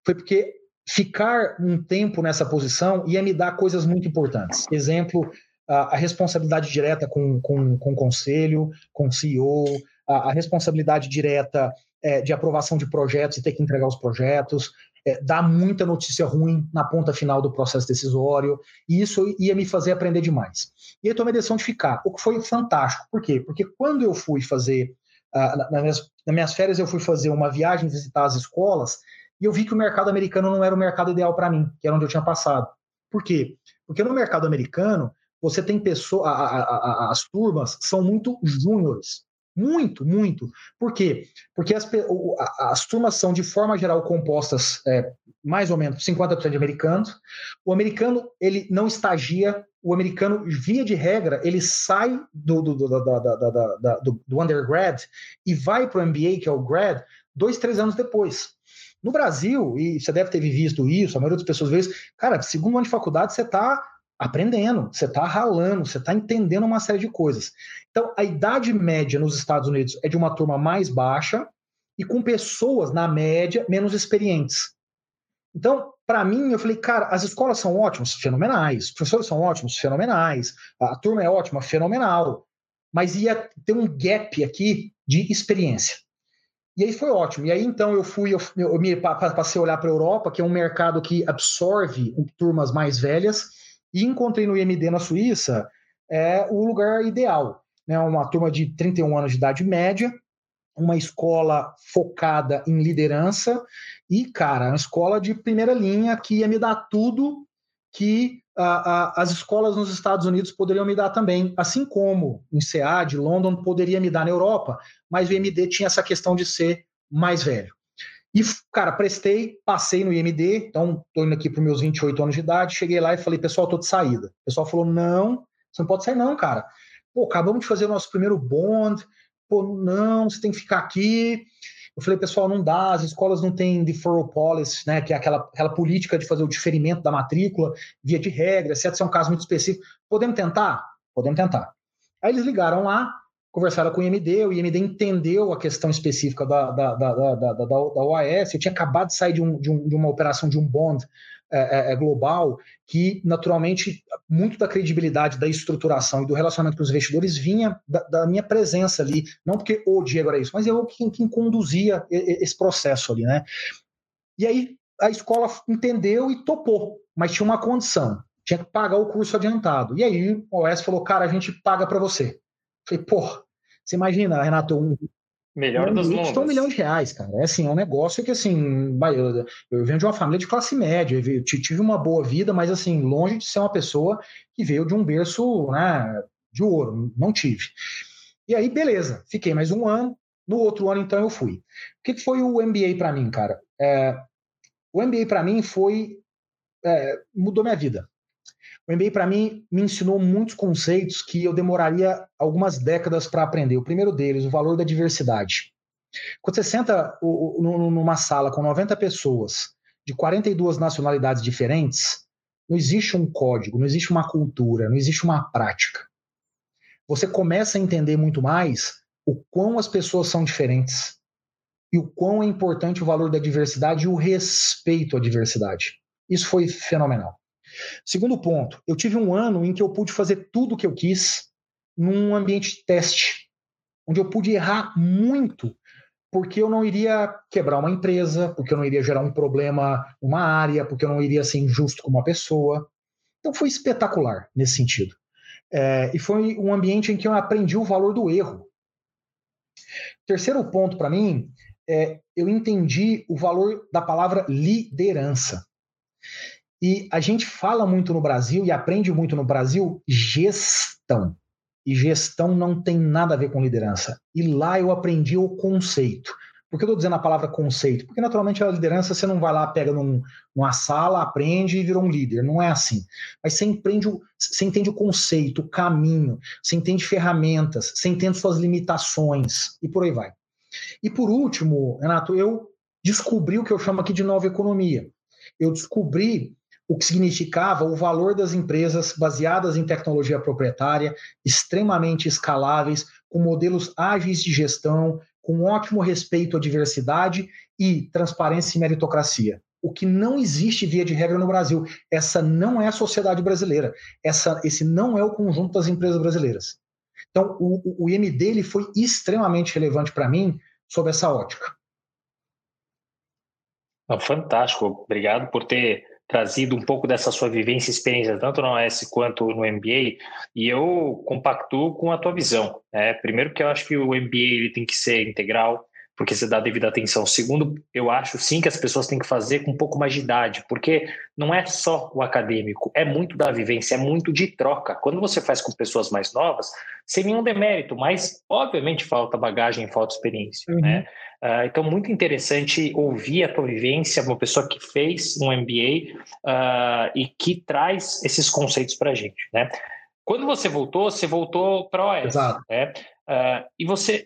foi porque ficar um tempo nessa posição ia me dar coisas muito importantes. Exemplo, a, responsabilidade direta com, com, com o conselho, com o CEO, a, a responsabilidade direta é, de aprovação de projetos e ter que entregar os projetos, é, dar muita notícia ruim na ponta final do processo decisório, e isso ia me fazer aprender demais. E aí tomei a decisão de ficar, o que foi fantástico. Por quê? Porque quando eu fui fazer, minhas, nas minhas férias, eu fui fazer uma viagem visitar as escolas, e eu vi que o mercado americano não era o mercado ideal para mim, que era onde eu tinha passado. Por quê? Porque no mercado americano, você tem pessoas, as turmas são muito júniores. Muito, muito. Por quê? Porque as, as turmas são, de forma geral, compostas é, mais ou menos 50% de americanos. O americano, ele não estagia, o americano, via de regra, ele sai do, do, do, do, do undergrad e vai para o MBA, que é o grad, dois, três anos depois. No Brasil, e você deve ter visto isso, a maioria das pessoas vê isso, cara, segundo ano de faculdade, você está aprendendo, você está ralando, você está entendendo uma série de coisas. Então, a idade média nos Estados Unidos é de uma turma mais baixa e com pessoas, na média, menos experientes. Então, para mim, eu falei, cara, as escolas são ótimas, fenomenais, os professores são ótimos, fenomenais, a turma é ótima, fenomenal, mas ia ter um gap aqui de experiência. E aí foi ótimo. E aí então eu fui, eu, eu me passei a olhar para a Europa, que é um mercado que absorve turmas mais velhas, e encontrei no IMD na Suíça é o lugar ideal. Né? Uma turma de 31 anos de idade média, uma escola focada em liderança e, cara, uma escola de primeira linha que ia me dar tudo que uh, uh, as escolas nos Estados Unidos poderiam me dar também, assim como em SEAD, London poderia me dar na Europa, mas o IMD tinha essa questão de ser mais velho. E, cara, prestei, passei no IMD, então tô indo aqui para meus 28 anos de idade, cheguei lá e falei, pessoal, tô de saída. O pessoal falou, não, você não pode sair não, cara. Pô, acabamos de fazer o nosso primeiro bond, pô, não, você tem que ficar aqui. Eu falei, pessoal, não dá, as escolas não têm deferral policy, né, que é aquela, aquela política de fazer o diferimento da matrícula, via de regra, exceto se é um caso muito específico. Podemos tentar? Podemos tentar. Aí eles ligaram lá, conversaram com o IMD, o IMD entendeu a questão específica da, da, da, da, da, da, da OAS, eu tinha acabado de sair de, um, de, um, de uma operação de um bond é, é, é, global, que naturalmente muito da credibilidade da estruturação e do relacionamento com os investidores vinha da, da minha presença ali, não porque o Diego era isso, mas eu quem, quem conduzia esse processo ali, né? E aí a escola entendeu e topou, mas tinha uma condição, tinha que pagar o curso adiantado. E aí o OS falou, cara, a gente paga para você. Falei, pô, você imagina, Renato, um, Melhor dos mundos. um milhão de reais, cara. É assim, é um negócio que assim, eu, eu venho de uma família de classe média, eu tive uma boa vida, mas assim, longe de ser uma pessoa que veio de um berço né, de ouro, não tive. E aí, beleza, fiquei mais um ano. No outro ano, então, eu fui. O que, que foi o MBA para mim, cara? É, o MBA para mim foi é, mudou minha vida. O MBA, para mim, me ensinou muitos conceitos que eu demoraria algumas décadas para aprender. O primeiro deles, o valor da diversidade. Quando você senta numa sala com 90 pessoas de 42 nacionalidades diferentes, não existe um código, não existe uma cultura, não existe uma prática. Você começa a entender muito mais o quão as pessoas são diferentes e o quão é importante o valor da diversidade e o respeito à diversidade. Isso foi fenomenal. Segundo ponto, eu tive um ano em que eu pude fazer tudo o que eu quis num ambiente de teste, onde eu pude errar muito, porque eu não iria quebrar uma empresa, porque eu não iria gerar um problema numa área, porque eu não iria ser injusto com uma pessoa. Então foi espetacular nesse sentido. É, e foi um ambiente em que eu aprendi o valor do erro. Terceiro ponto para mim é eu entendi o valor da palavra liderança. E a gente fala muito no Brasil e aprende muito no Brasil gestão. E gestão não tem nada a ver com liderança. E lá eu aprendi o conceito. Por que eu estou dizendo a palavra conceito? Porque naturalmente a liderança você não vai lá, pega num, numa sala, aprende e virou um líder. Não é assim. Mas você, empreende o, você entende o conceito, o caminho, você entende ferramentas, você entende suas limitações e por aí vai. E por último, Renato, eu descobri o que eu chamo aqui de nova economia. Eu descobri o que significava o valor das empresas baseadas em tecnologia proprietária, extremamente escaláveis, com modelos ágeis de gestão, com ótimo respeito à diversidade e transparência e meritocracia. O que não existe via de regra no Brasil. Essa não é a sociedade brasileira. Essa, esse não é o conjunto das empresas brasileiras. Então, o, o IMD ele foi extremamente relevante para mim sob essa ótica. Fantástico. Obrigado por ter trazido um pouco dessa sua vivência e experiência, tanto no OS quanto no MBA, e eu compactuo com a tua visão. Né? Primeiro, que eu acho que o MBA ele tem que ser integral, porque você dá devida atenção. Segundo, eu acho sim que as pessoas têm que fazer com um pouco mais de idade, porque não é só o acadêmico, é muito da vivência, é muito de troca. Quando você faz com pessoas mais novas, sem nenhum demérito, mas obviamente falta bagagem, falta experiência, uhum. né? Uh, então, muito interessante ouvir a tua vivência, uma pessoa que fez um MBA uh, ah, e que traz esses conceitos para a gente. Né? Quando você voltou, você voltou para a OS. Exato. Né? Uh, e você,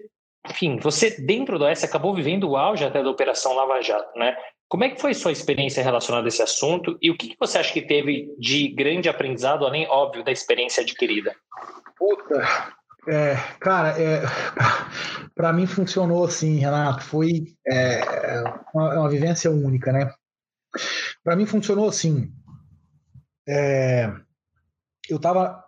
enfim, você dentro da OS acabou vivendo o auge até da Operação Lava Jato. Né? Como é que foi sua experiência relacionada a esse assunto e o que, que você acha que teve de grande aprendizado, além, óbvio, da experiência adquirida? Puta, é, cara, é, <laughs> para mim funcionou assim, Renato. Foi é, uma, uma, vivência única, né? Para mim funcionou assim. É, eu estava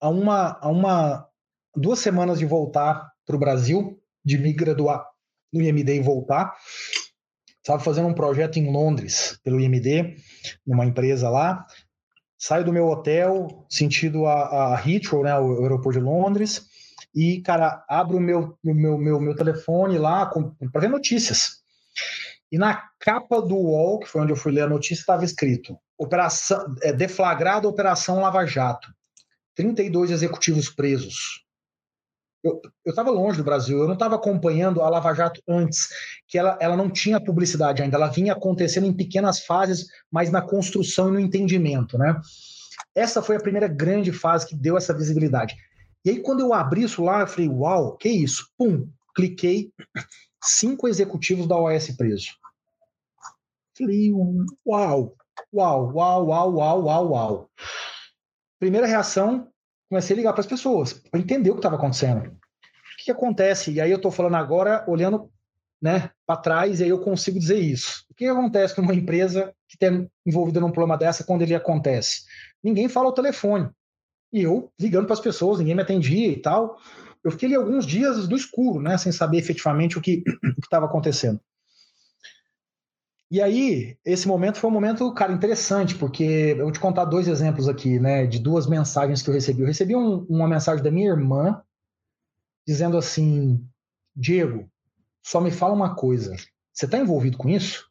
a uma, a uma, duas semanas de voltar para o Brasil, de me graduar no IMD e voltar. Estava fazendo um projeto em Londres pelo IMD, numa empresa lá saio do meu hotel, sentido a, a Heathrow, né, o aeroporto de Londres, e, cara, abro o meu, meu, meu, meu telefone lá para ver notícias. E na capa do UOL, que foi onde eu fui ler a notícia, estava escrito: Operação, é, deflagrada Operação Lava Jato. 32 executivos presos. Eu estava longe do Brasil, eu não estava acompanhando a Lava Jato antes, que ela, ela não tinha publicidade ainda, ela vinha acontecendo em pequenas fases, mas na construção e no entendimento, né? Essa foi a primeira grande fase que deu essa visibilidade. E aí, quando eu abri isso lá, eu falei, uau, que isso? Pum, cliquei, cinco executivos da OAS preso. Falei, uau, uau, uau, uau, uau, uau, uau. Primeira reação, comecei a ligar para as pessoas, para entender o que estava acontecendo. que, que acontece? E aí eu estou falando agora, olhando né, para trás, e aí eu consigo dizer isso. O que acontece com uma empresa que está envolvida num problema dessa quando ele acontece? Ninguém fala ao telefone. E eu ligando para as pessoas, ninguém me atendia e tal. Eu fiquei ali alguns dias do escuro, né, sem saber efetivamente o que <clears throat> estava acontecendo. E aí, esse momento foi um momento, cara, interessante, porque eu vou te contar dois exemplos aqui, né, de duas mensagens que eu recebi. Eu recebi um, uma mensagem da minha irmã dizendo assim: Diego, só me fala uma coisa, você está envolvido com isso?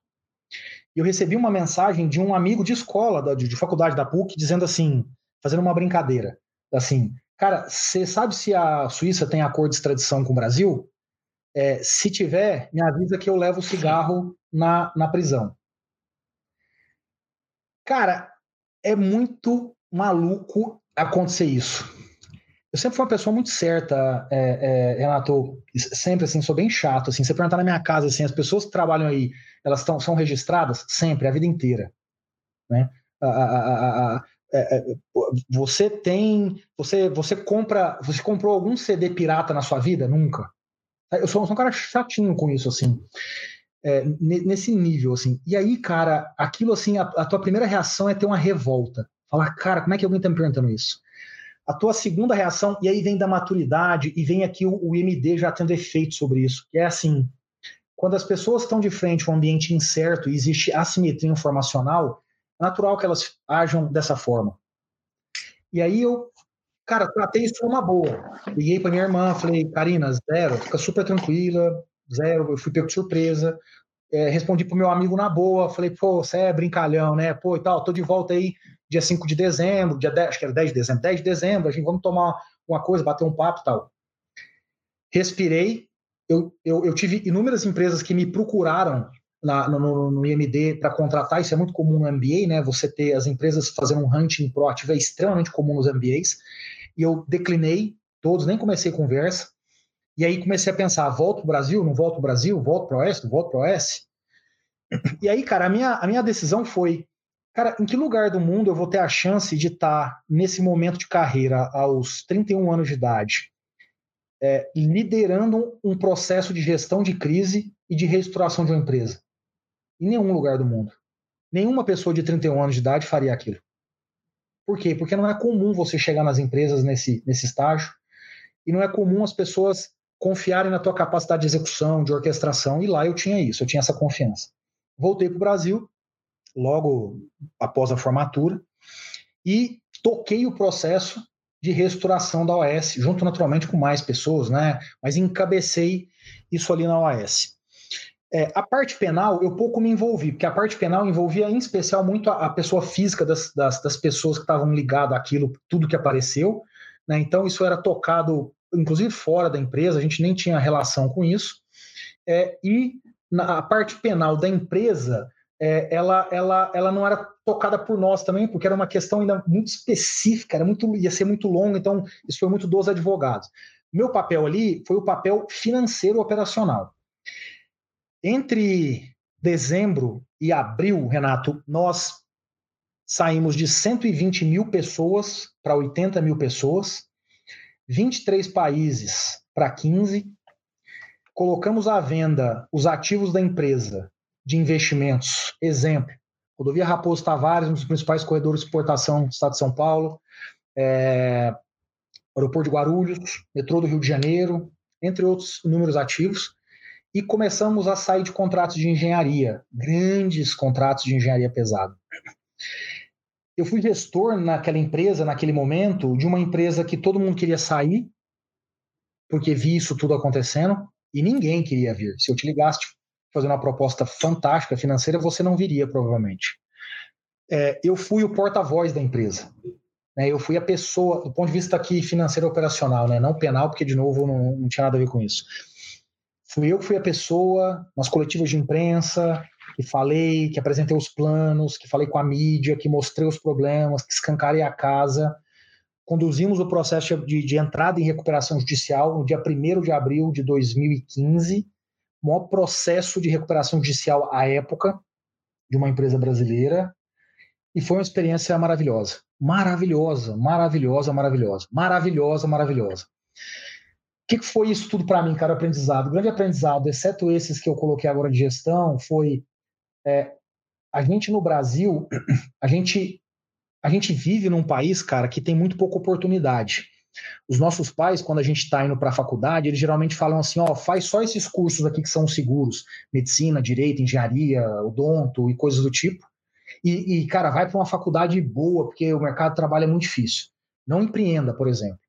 E eu recebi uma mensagem de um amigo de escola, de, de faculdade da PUC, dizendo assim, fazendo uma brincadeira, assim, cara, você sabe se a Suíça tem acordo de extradição com o Brasil? É, se tiver, me avisa que eu levo o cigarro na, na prisão. Cara, é muito maluco acontecer isso. Eu sempre fui uma pessoa muito certa, é, é, Renato. Sempre assim, sou bem chato. Assim, você perguntar na minha casa, assim, as pessoas que trabalham aí, elas tão, são registradas sempre, a vida inteira, né? A, a, a, é, é, você tem, você, você compra, você comprou algum CD pirata na sua vida? Nunca. Eu sou, sou um cara chatinho com isso, assim é, nesse nível, assim. E aí, cara, aquilo assim, a, a, tua primeira reação é ter uma revolta. Falar, cara, como é que alguém tá me perguntando isso? A tua segunda reação, e aí vem da maturidade, e vem aqui o, o IMD já tendo efeito sobre isso, que é assim, quando as pessoas estão de frente a um ambiente incerto e existe assimetria informacional, é natural que elas ajam dessa forma. E aí eu, cara, tratei isso uma boa. Liguei para minha irmã, falei, Karina, zero, fica super tranquila, zero, eu fui pego de surpresa. É, respondi pro meu amigo na boa, falei, pô, você é brincalhão, né? Pô, e tal, tô de volta aí dia 5 de dezembro, dia 10, acho que era 10 de dezembro, 10 de dezembro, a gente vamos tomar uma coisa, bater um papo e tal. Respirei, eu, eu, eu, tive inúmeras empresas que me procuraram na, no, no, IMD para contratar, isso é muito comum no MBA, né? Você ter as empresas fazendo um hunting proativo é extremamente comum nos MBAs, e eu declinei todos, nem comecei conversa, e aí comecei a pensar, volto para o Brasil, não volto para o Brasil, volto para o Oeste, não volto para o Oeste. E aí, cara, a minha, a minha decisão foi, cara, em que lugar do mundo eu vou ter a chance de estar nesse momento de carreira, aos 31 anos de idade, é, liderando um processo de gestão de crise e de reestruturação de uma empresa? Em nenhum lugar do mundo. Nenhuma pessoa de 31 anos de idade faria aquilo. Por quê? Porque não é comum você chegar nas empresas nesse, nesse estágio e não é comum as pessoas confiarem na tua capacidade de execução, de orquestração, e lá eu tinha isso, eu tinha essa confiança. Voltei para o Brasil, logo após a formatura, e toquei o processo de reestruturação da OAS, junto naturalmente com mais pessoas, né? Mas encabecei isso ali na OAS. É, a parte penal, eu pouco me envolvi, porque a parte penal envolvia em especial muito a, a pessoa física das, das, das pessoas que estavam ligadas àquilo, tudo que apareceu. Né? Então, isso era tocado inclusive fora da empresa, a gente nem tinha relação com isso. É, e na, a parte penal da empresa, é, ela, ela, ela não era tocada por nós também, porque era uma questão ainda muito específica, era muito, ia ser muito longo, então isso foi muito dos advogados. Meu papel ali foi o papel financeiro operacional. Entre dezembro e abril, Renato, nós saímos de 120 mil pessoas para 80 mil pessoas, 23 países para 15, colocamos à venda os ativos da empresa de investimentos. Exemplo, Rodovia Raposo Tavares, um dos principais corredores de exportação do estado de São Paulo, é, Aeroporto de Guarulhos, Metrô do Rio de Janeiro, entre outros inúmeros ativos, e começamos a sair de contratos de engenharia, grandes contratos de engenharia pesada. Eu fui gestor naquela empresa, naquele momento, de uma empresa que todo mundo queria sair, porque vi isso tudo acontecendo, e ninguém queria vir. Se eu te ligasse fazendo uma proposta fantástica financeira, você não viria, provavelmente. É, eu fui o porta-voz da empresa. Né? Eu fui a pessoa, do ponto de vista aqui financeiro operacional, né? não penal, porque, de novo, não, não tinha nada a ver com isso. Fui eu que fui a pessoa nas coletivas de imprensa, que falei, que apresentei os planos, que falei com a mídia, que mostrei os problemas, que escancarei a casa. Conduzimos o processo de, de entrada em recuperação judicial no dia 1 de abril de 2015, o maior processo de recuperação judicial à época de uma empresa brasileira, e foi uma experiência maravilhosa. Maravilhosa, maravilhosa, maravilhosa. Maravilhosa, maravilhosa. Que foi isso tudo para mim, cara, aprendizado? O grande aprendizado, exceto esses que eu coloquei agora de gestão, foi é, a gente no Brasil, <clears throat> a gente, a gente vive num país, cara, que tem muito pouca oportunidade. Os nossos pais, quando a gente está indo para a faculdade, eles geralmente falam assim: ó, faz só esses cursos aqui que são seguros, medicina, direito, engenharia, odonto e coisas do tipo. E, e cara, vai para uma faculdade boa, porque o mercado de trabalho é muito difícil. Não empreenda, por exemplo.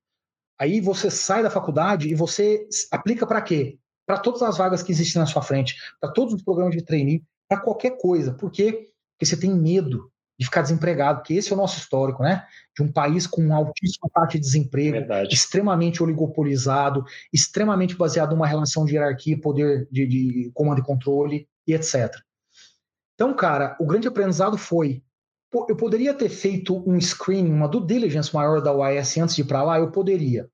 Aí você sai da faculdade e você aplica para quê? Para todas as vagas que existem na sua frente, para todos os programas de trainee, para qualquer coisa. Por quê? Porque você tem medo de ficar desempregado, porque esse é o nosso histórico, né? De um país com uma altíssima taxa de desemprego, Verdade. extremamente oligopolizado, extremamente baseado numa relação de hierarquia, poder de, de comando e controle e etc. Então, cara, o grande aprendizado foi eu poderia ter feito um screening, uma due diligence maior da OAS antes de ir para lá? Eu poderia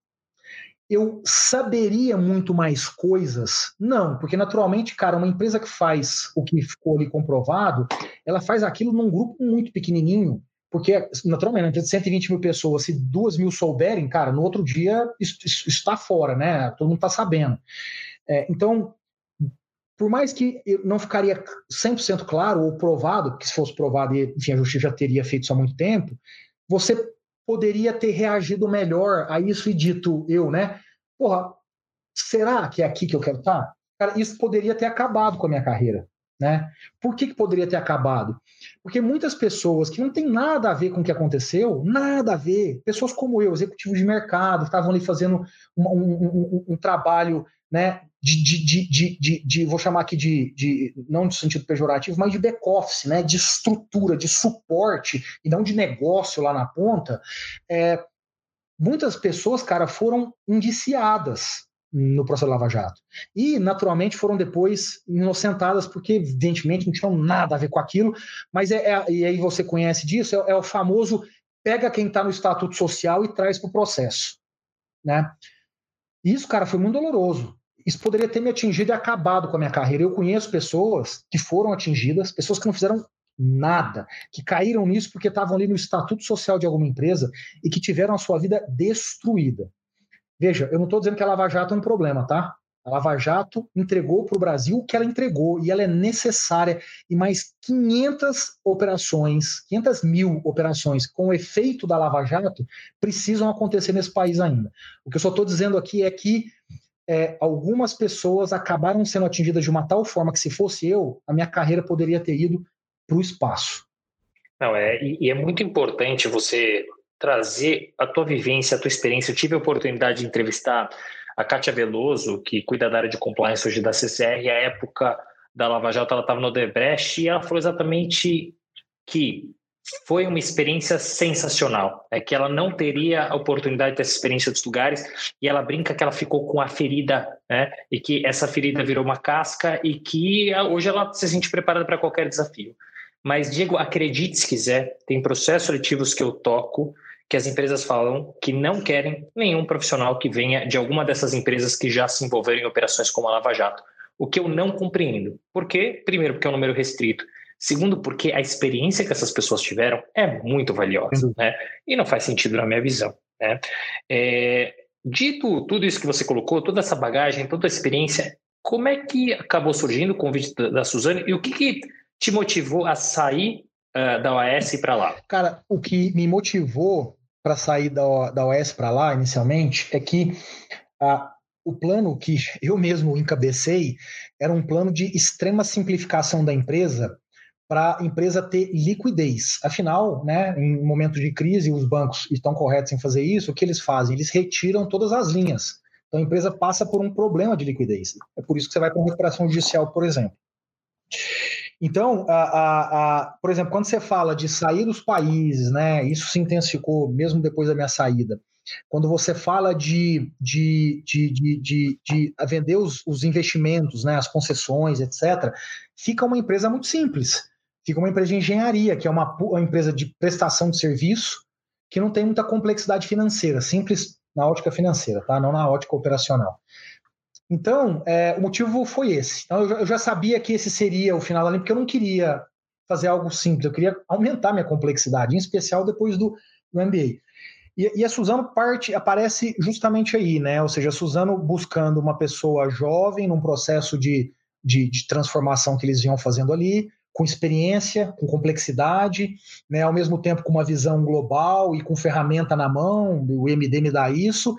eu saberia muito mais coisas? Não, porque naturalmente, cara, uma empresa que faz o que ficou ali comprovado, ela faz aquilo num grupo muito pequenininho, porque naturalmente, de 120 mil pessoas, se duas mil souberem, cara, no outro dia isso está fora, né? Todo mundo está sabendo. É, então, por mais que não ficaria 100% claro ou provado, que se fosse provado, enfim, a justiça já teria feito isso há muito tempo, você poderia ter reagido melhor a isso e dito eu, né? Porra, será que é aqui que eu quero estar? Cara, isso poderia ter acabado com a minha carreira. Né? Por que, que poderia ter acabado? Porque muitas pessoas que não tem nada a ver com o que aconteceu, nada a ver, pessoas como eu, executivos de mercado, estavam ali fazendo um, um, um, um trabalho né, de, de, de, de, de, vou chamar aqui de, de, não no sentido pejorativo, mas de back-office, né, de estrutura, de suporte, e não de negócio lá na ponta, é, muitas pessoas, cara, foram indiciadas no processo Lava Jato. E, naturalmente, foram depois inocentadas, porque, evidentemente, não tinham nada a ver com aquilo, mas é, é e aí você conhece disso, é, é o famoso pega quem está no estatuto social e traz para o processo. Né? Isso, cara, foi muito doloroso isso poderia ter me atingido e acabado com a minha carreira. Eu conheço pessoas que foram atingidas, pessoas que não fizeram nada, que caíram nisso porque estavam ali no estatuto social de alguma empresa e que tiveram a sua vida destruída. Veja, eu não estou dizendo que a Lava Jato é um problema, tá? A Lava Jato entregou para o Brasil o que ela entregou e ela é necessária. E mais 500 operações, 500 mil operações com o efeito da Lava Jato precisam acontecer nesse país ainda. O que eu só estou dizendo aqui é que é, algumas pessoas acabaram sendo atingidas de uma tal forma que, se fosse eu, a minha carreira poderia ter ido para o espaço. Não, é, e, e, é muito importante você trazer a tua vivência, a tua experiência. Eu tive a oportunidade de entrevistar a Kátia Veloso, que cuida da área de compliance hoje da CCR, a época da Lava Jato ela estava no Debrecht, e ela falou exatamente que foi uma experiência sensacional. É que ela não teria a oportunidade de ter essa experiência outros lugares e ela brinca que ela ficou com a ferida, né? E que essa ferida virou uma casca e que hoje ela se sente preparada para qualquer desafio. Mas Diego, acredite se quiser, tem processos seletivos que eu toco que as empresas falam que não querem nenhum profissional que venha de alguma dessas empresas que já se envolveram em operações como a Lava Jato. O que eu não compreendo. Por quê? Primeiro, porque é um número restrito. Segundo, porque a experiência que essas pessoas tiveram é muito valiosa, né? E não faz sentido na minha visão, né? É, dito tudo isso que você colocou, toda essa bagagem, toda a experiência, como é que acabou surgindo o convite da, da Suzane e o que, que te motivou a sair uh, da OAS para lá? Cara, o que me motivou para sair da, da OAS para lá, inicialmente, é que uh, o plano que <laughs> eu mesmo encabecei era um plano de extrema simplificação da empresa para a empresa ter liquidez. Afinal, né, em momento de crise, os bancos estão corretos em fazer isso, o que eles fazem? Eles retiram todas as linhas. Então a empresa passa por um problema de liquidez. É por isso que você vai para uma recuperação judicial, por exemplo. Então, a, a, a, por exemplo, quando você fala de sair dos países, né, isso se intensificou mesmo depois da minha saída. Quando você fala de, de, de, de, de, de vender os, os investimentos, né, as concessões, etc., fica uma empresa muito simples fica uma empresa de engenharia, que é uma, uma empresa de prestação de serviço, que não tem muita complexidade financeira, simples na ótica financeira, tá? não na ótica operacional. Então, é, o motivo foi esse. Então, eu já, eu já, sabia que esse seria o final da linha, porque eu não queria fazer algo simples, eu queria aumentar minha complexidade, em especial depois do, do MBA. E, e, a Suzano parte aparece justamente aí, né? Ou seja, a Suzano buscando uma pessoa jovem num processo de, de, de transformação que eles iam fazendo ali, com experiência, com complexidade, né, ao mesmo tempo com uma visão global e com ferramenta na mão, o MD me dá isso,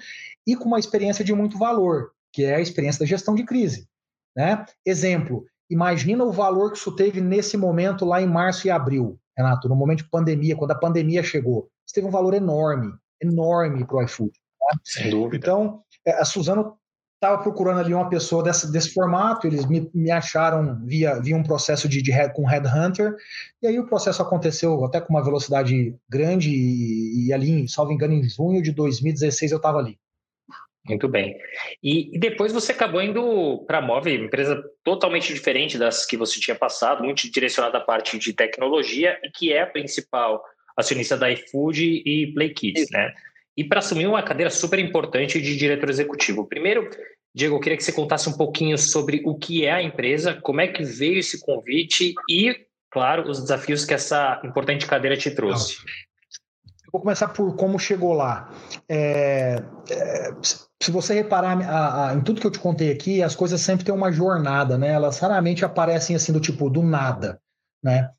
e com uma experiência de muito valor, que é a experiência da gestão de crise. Né? Exemplo, imagina o valor que isso teve nesse momento lá em março e abril, Renato, no momento de pandemia, quando a pandemia chegou. Isso teve um valor enorme, enorme para o iFood. Né? Sem dúvida. Então, é, a Suzano estava procurando ali uma pessoa desse, desse formato, eles me, me acharam via, via um processo de, de head, com Headhunter, e aí o processo aconteceu até com uma velocidade grande, e, e ali, salvo engano, em junho de 2016 eu estava ali. Muito bem. E, e, depois você acabou indo para a Move, empresa totalmente diferente das que você tinha passado, muito direcionada à parte de tecnologia, e que é a principal acionista da iFood e Play Kids, né? E para assumir uma cadeira super importante de diretor executivo. Primeiro, Diego, eu queria que você contasse um pouquinho sobre o que é a empresa, como é que veio esse convite e, claro, os desafios que essa importante cadeira te trouxe. Eu vou começar por como chegou lá. É, é, se você reparar a, a, em tudo que eu te contei aqui, as coisas sempre têm uma jornada, né? Elas raramente aparecem assim do tipo do nada, né?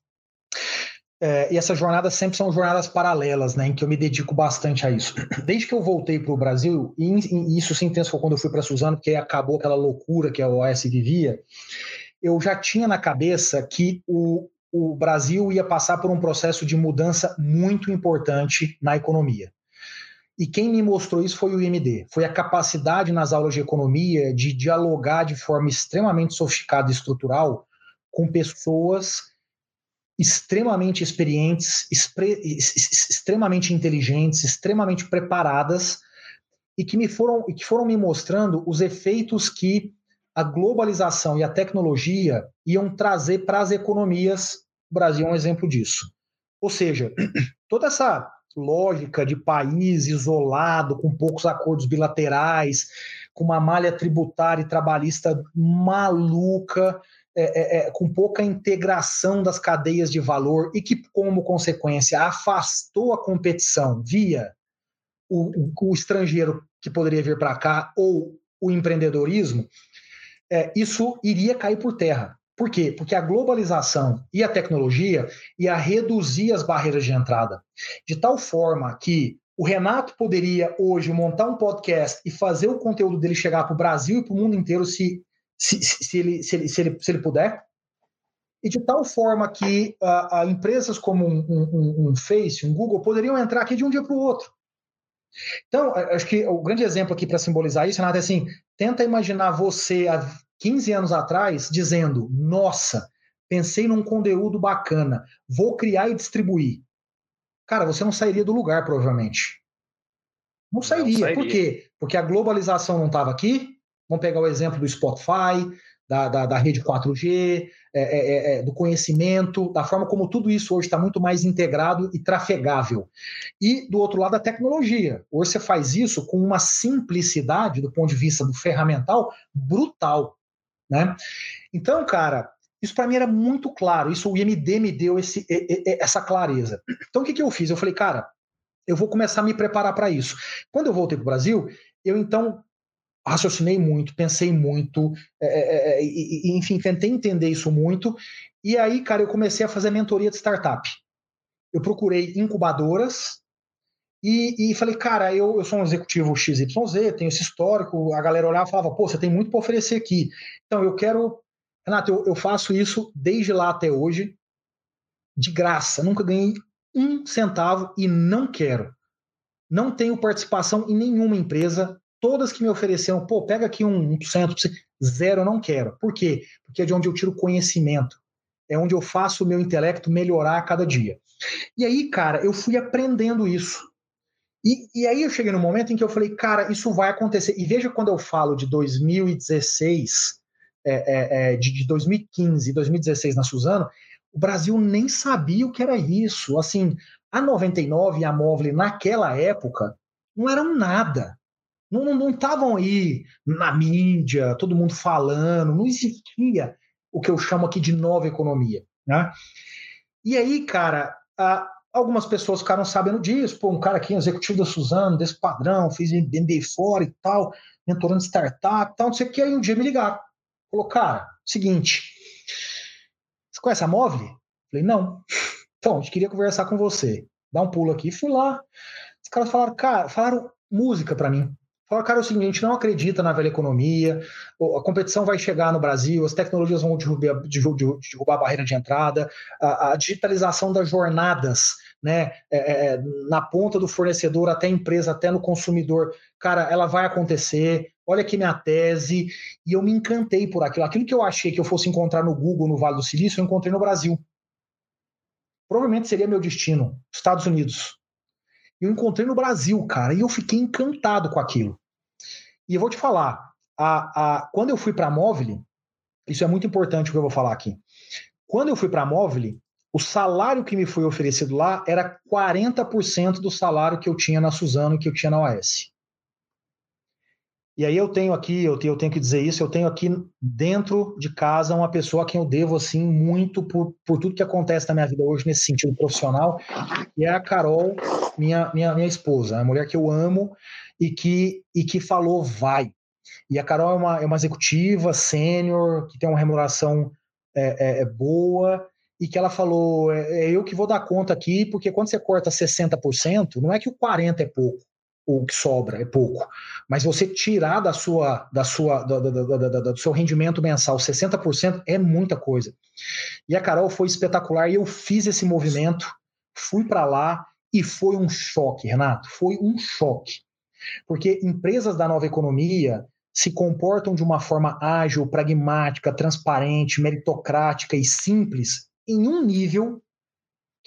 É, e essas jornadas sempre são jornadas paralelas, né, em que eu me dedico bastante a isso. <clears throat> Desde que eu voltei para o Brasil, e, e, isso se intensificou quando eu fui para Suzano, porque acabou aquela loucura que a OAS vivia, eu já tinha na cabeça que o, o Brasil ia passar por um processo de mudança muito importante na economia. E quem me mostrou isso foi o IMD. Foi a capacidade nas aulas de economia de dialogar de forma extremamente sofisticada e estrutural com pessoas extremamente experientes, extremamente inteligentes, extremamente preparadas e que me foram e que foram me mostrando os efeitos que a globalização e a tecnologia iam trazer para as economias. O Brasil é um exemplo disso. Ou seja, <clears throat> toda essa lógica de país isolado, com poucos acordos bilaterais, com uma malha tributária e trabalhista maluca, é, é, é, com pouca integração das cadeias de valor e que, como consequência, afastou a competição via o, o, estrangeiro que poderia vir para cá ou o empreendedorismo, é, isso iria cair por terra. Por quê? Porque a globalização e a tecnologia ia reduzir as barreiras de entrada, de tal forma que o Renato poderia hoje montar um podcast e fazer o conteúdo dele chegar para o Brasil e para o mundo inteiro se se, se, ele, se, ele, se, ele, se ele puder, e de tal forma que uh, uh, empresas como um, um, um, Face, um Google, poderiam entrar aqui de um dia para o outro. Então, acho que o grande exemplo aqui para simbolizar isso, Renato, é assim: tenta imaginar você há 15 anos atrás dizendo, nossa, pensei num conteúdo bacana, vou criar e distribuir. Cara, você não sairia do lugar, provavelmente. Não sairia. Não sairia. Por quê? Porque a globalização não estava aqui, Vamos pegar o exemplo do Spotify, da, da, da rede 4G, é, é, é, é, do conhecimento, da forma como tudo isso hoje está muito mais integrado e trafegável. E, do outro lado, a tecnologia. Hoje você faz isso com uma simplicidade, do ponto de vista do ferramental, brutal. Né? Então, cara, isso para mim era muito claro. Isso o IMD me deu esse, essa clareza. Então, o que, que eu fiz? Eu falei, cara, eu vou começar a me preparar para isso. Quando eu voltei para o Brasil, eu então raciocinei muito, pensei muito, é, é, é e, enfim, tentei entender isso muito. E aí, cara, eu comecei a fazer mentoria de startup. Eu procurei incubadoras e, e falei, cara, eu, eu sou um executivo XYZ, tenho esse histórico. A galera olhava e falava, pô, você tem muito para oferecer aqui. Então, eu quero. Renato, eu, eu faço isso desde lá até hoje, de graça. Nunca ganhei um centavo e não quero. Não tenho participação em nenhuma empresa, todas que me ofereceram, pô, pega aqui um 1%, zero eu não quero. Por quê? Porque é de onde eu tiro conhecimento. É onde eu faço o meu intelecto melhorar a cada dia. E aí, cara, eu fui aprendendo isso. E, e aí eu cheguei no momento em que eu falei, cara, isso vai acontecer. E veja quando eu falo de 2016, é, é, é, de, de 2015 e 2016 na Suzano, o Brasil nem sabia o que era isso. Assim, a 99 e a Móvel naquela época não eram nada. Não estavam aí na mídia, todo mundo falando, não existia o que eu chamo aqui de nova economia. Né? E aí, cara, Algumas pessoas ficaram sabendo disso, pô, um cara aqui, executivo da Suzano, desse padrão, fiz MBA fora e tal, mentorando startup e tal, não sei o que. Aí um dia me ligaram. Falou, cara, seguinte, você conhece a Móvel? Falei, não. Então, a gente queria conversar com você. Dá um pulo aqui. Fui lá. Os caras falaram, cara, falaram música para mim. Falaram, cara, é o seguinte, a gente não acredita na velha economia, a competição vai chegar no Brasil, as tecnologias vão derrubar, derrubar a barreira de entrada, a, a digitalização das jornadas, né, é, é, na ponta do fornecedor até a empresa, até no consumidor, cara, ela vai acontecer, olha aqui minha tese, e eu me encantei por aquilo. Aquilo que eu achei que eu fosse encontrar no Google, no Vale do Silício, eu encontrei no Brasil. Provavelmente seria meu destino, Estados Unidos eu encontrei no Brasil, cara, e eu fiquei encantado com aquilo. E eu vou te falar, a, a, quando eu fui para a Móvel, isso é muito importante o que eu vou falar aqui. Quando eu fui para a Móvel, o salário que me foi oferecido lá era 40% do salário que eu tinha na Suzano e que eu tinha na OAS. E aí eu tenho aqui, eu tenho, eu tenho, que dizer isso, eu tenho aqui dentro de casa uma pessoa a quem eu devo assim muito por, por tudo que acontece na minha vida hoje nesse sentido profissional, e é a Carol, minha, minha, minha esposa, a mulher que eu amo e que, e que falou vai. E a Carol é uma, é uma executiva sênior, que tem uma remuneração é, é, é boa, e que ela falou: é, é eu que vou dar conta aqui, porque quando você corta 60%, não é que o 40% é pouco o que sobra, é pouco. Mas você tirar da sua, da sua, do, do, do seu rendimento mensal 60% é muita coisa. E a Carol foi espetacular e eu fiz esse movimento, fui para lá e foi um choque, Renato, foi um choque. Porque empresas da nova economia se comportam de uma forma ágil, pragmática, transparente, meritocrática e simples em um nível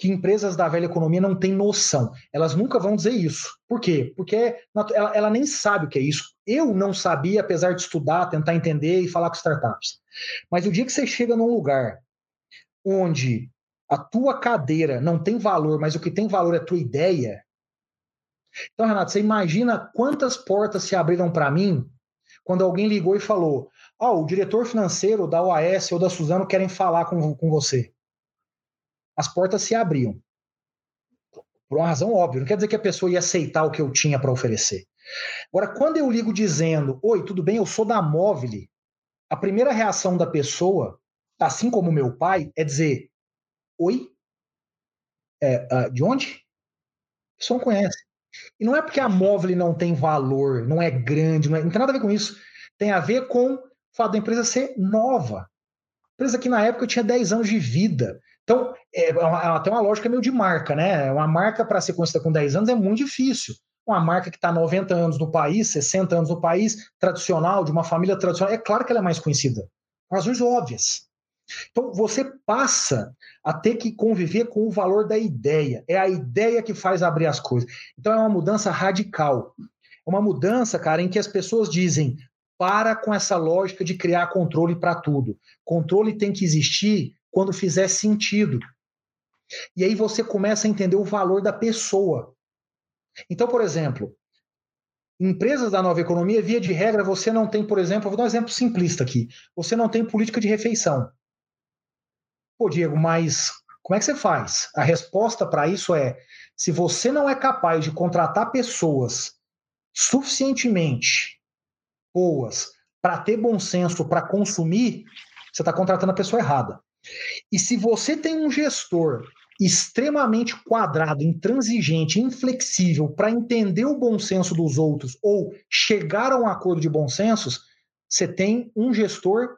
que empresas da velha economia não têm noção. Elas nunca vão dizer isso. Por quê? Porque ela, ela, nem sabe o que é isso. Eu não sabia, apesar de estudar, tentar entender e falar com startups. Mas o dia que você chega num lugar onde a tua cadeira não tem valor, mas o que tem valor é a tua ideia. Então, Renato, você imagina quantas portas se abriram para mim quando alguém ligou e falou: Ó, oh, o diretor financeiro da OAS ou da Suzano querem falar com, com você as portas se abriam. Por uma razão óbvia. Não quer dizer que a pessoa ia aceitar o que eu tinha para oferecer. Agora, quando eu ligo dizendo: Oi, tudo bem, eu sou da Móvel, a primeira reação da pessoa, assim como meu pai, é dizer: Oi? É, uh, de onde? A pessoa não conhece. E não é porque a Móvel não tem valor, não é grande, não, é, não tem nada a ver com isso. Tem a ver com o fato da empresa ser nova. Empresa que na época tinha 10 anos de vida. Então, é, é uma, tem uma lógica meio de marca, né? Uma marca para ser conhecida com 10 anos é muito difícil. Uma marca que está 90 anos no país, 60 anos no país, tradicional, de uma família tradicional, é claro que ela é mais conhecida. Por razões óbvias. Então, você passa a ter que conviver com o valor da ideia. É a ideia que faz abrir as coisas. Então, é uma mudança radical. É uma mudança, cara, em que as pessoas dizem: para com essa lógica de criar controle para tudo. Controle tem que existir quando fizer sentido. E aí você começa a entender o valor da pessoa. Então, por exemplo, empresas da nova economia, via de regra, você não tem, por exemplo, vou dar um exemplo simplista aqui. Você não tem política de refeição. Pô, Diego, mas como é que você faz? A resposta para isso é: se você não é capaz de contratar pessoas suficientemente boas para ter bom senso para consumir, você está contratando a pessoa errada. E se você tem um gestor extremamente quadrado, intransigente, inflexível para entender o bom senso dos outros ou chegar a um acordo de bom senso, você tem um gestor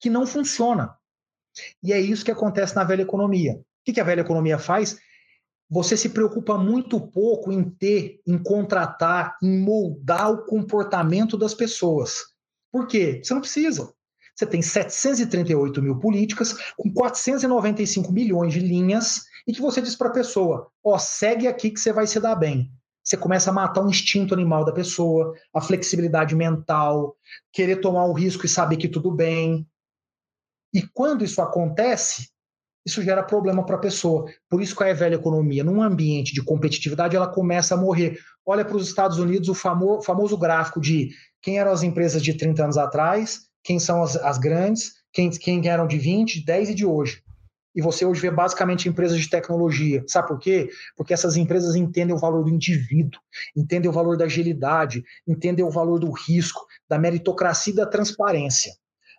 que não funciona. E é isso que acontece na velha economia. O que a velha economia faz? Você se preocupa muito pouco em ter, em contratar, em moldar o comportamento das pessoas. Por quê? Você não precisa. Você tem 738 mil políticas, com 495 milhões de linhas, e que você diz para a pessoa: ó, oh, segue aqui que você vai se dar bem. Você começa a matar o instinto animal da pessoa, a flexibilidade mental, querer tomar o risco e saber que tudo bem. E quando isso acontece, isso gera problema para a pessoa. Por isso que a velha economia, num ambiente de competitividade, ela começa a morrer. Olha para os Estados Unidos o famoso gráfico de quem eram as empresas de 30 anos atrás quem são as, as grandes, quem, quem eram de 20, 10 e de hoje. e você hoje vê basicamente empresas de tecnologia. Sabe por quê? Porque essas empresas entendem o valor do indivíduo, entendem o valor da agilidade, entendem o valor do risco, da meritocracia e da transparência.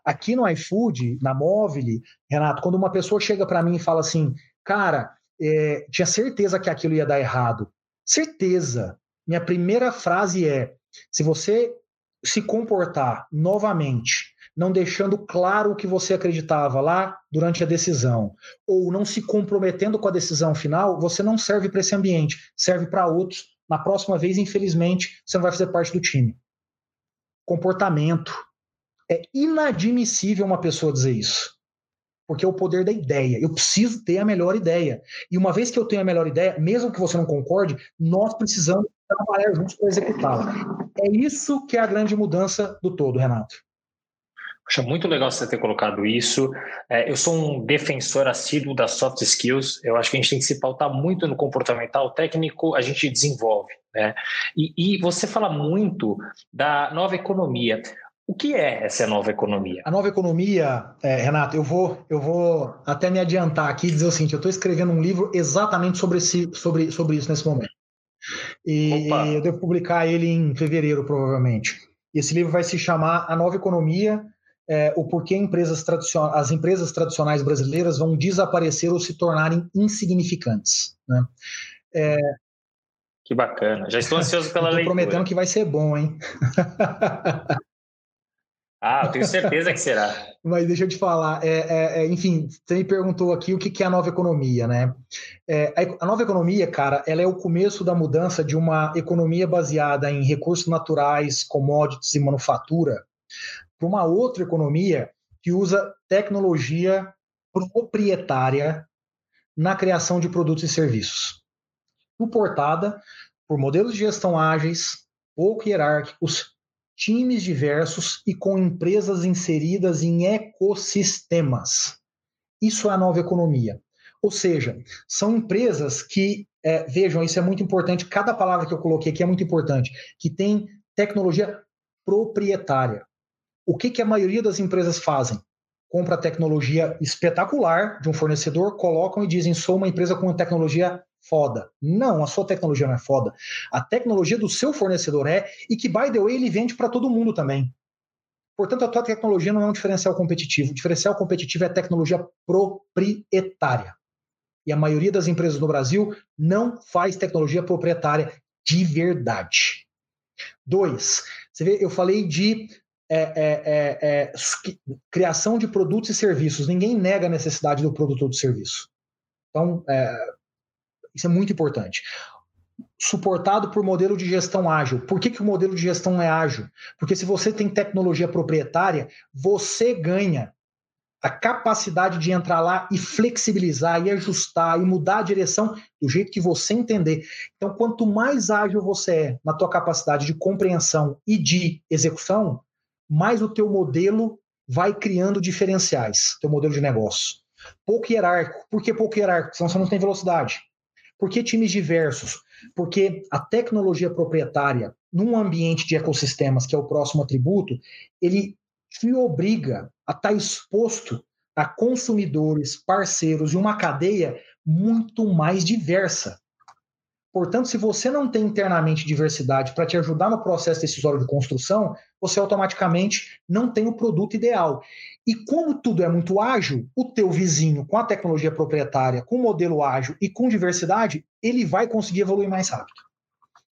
Aqui no iFood, na Móvel, Renato, quando uma pessoa chega para mim e fala assim, cara, é, tinha certeza que aquilo ia dar errado. Certeza. Minha primeira frase é: se você se comportar novamente, não deixando claro o que você acreditava lá durante a decisão, ou não se comprometendo com a decisão final, você não serve para esse ambiente, serve para outros. Na próxima vez, infelizmente, você não vai fazer parte do time. Comportamento. É inadmissível uma pessoa dizer isso. Porque é o poder da ideia. Eu preciso ter a melhor ideia. E uma vez que eu tenho a melhor ideia, mesmo que você não concorde, nós precisamos trabalhar juntos para executá-la. É isso que é a grande mudança do todo, Renato. Poxa, muito legal você ter colocado isso. É, eu sou um defensor assíduo das soft skills. Eu acho que a gente tem que se pautar muito no comportamental. técnico a gente desenvolve. Né? E, e você fala muito da nova economia. O que é essa nova economia? A nova economia, é, Renato, eu vou, eu vou até me adiantar aqui e dizer o seguinte: eu estou escrevendo um livro exatamente sobre, esse, sobre, sobre isso nesse momento. E Opa. eu devo publicar ele em fevereiro, provavelmente. Esse livro vai se chamar A Nova Economia é, o porquê empresas as empresas tradicionais brasileiras vão desaparecer ou se tornarem insignificantes. Né? É, que bacana. Já estou ansioso pela <laughs> leitura. prometendo que vai ser bom, hein? <laughs> ah, eu tenho certeza que será. <laughs> Mas deixa eu te falar. É, é, é, enfim, você me perguntou aqui o que é a nova economia, né? É, a nova economia, cara, ela é o começo da mudança de uma economia baseada em recursos naturais, commodities e manufatura para uma outra economia que usa tecnologia proprietária na criação de produtos e serviços, suportada por modelos de gestão ágeis, pouco hierárquicos, times diversos e com empresas inseridas em ecossistemas. Isso é a nova economia. Ou seja, são empresas que, é, vejam, isso é muito importante, cada palavra que eu coloquei aqui é muito importante, que tem tecnologia proprietária. O que, que a maioria das empresas fazem? Compra tecnologia espetacular de um fornecedor, colocam e dizem: sou uma empresa com tecnologia foda. Não, a sua tecnologia não é foda. A tecnologia do seu fornecedor é, e que, by the way, ele vende para todo mundo também. Portanto, a tua tecnologia não é um diferencial competitivo. O diferencial competitivo é a tecnologia proprietária. E a maioria das empresas no Brasil não faz tecnologia proprietária de verdade. Dois, você vê, eu falei de é, é, é, é criação de produtos e serviços. Ninguém nega a necessidade do produto ou do serviço. Então, é, isso é muito importante. Suportado por modelo de gestão ágil. Por que, que o modelo de gestão é ágil? Porque se você tem tecnologia proprietária, você ganha a capacidade de entrar lá e flexibilizar e ajustar e mudar a direção do jeito que você entender. Então, quanto mais ágil você é na tua capacidade de compreensão e de execução, mais o teu modelo vai criando diferenciais, teu modelo de negócio. Pouco hierárquico. Por que pouco hierárquico? Senão você não tem velocidade. Por que times diversos? Porque a tecnologia proprietária, num ambiente de ecossistemas, que é o próximo atributo, ele te obriga a estar exposto a consumidores, parceiros e uma cadeia muito mais diversa. Portanto, se você não tem internamente diversidade para te ajudar no processo decisório de construção, você automaticamente não tem o produto ideal. E como tudo é muito ágil, o teu vizinho com a tecnologia proprietária, com o modelo ágil e com diversidade, ele vai conseguir evoluir mais rápido.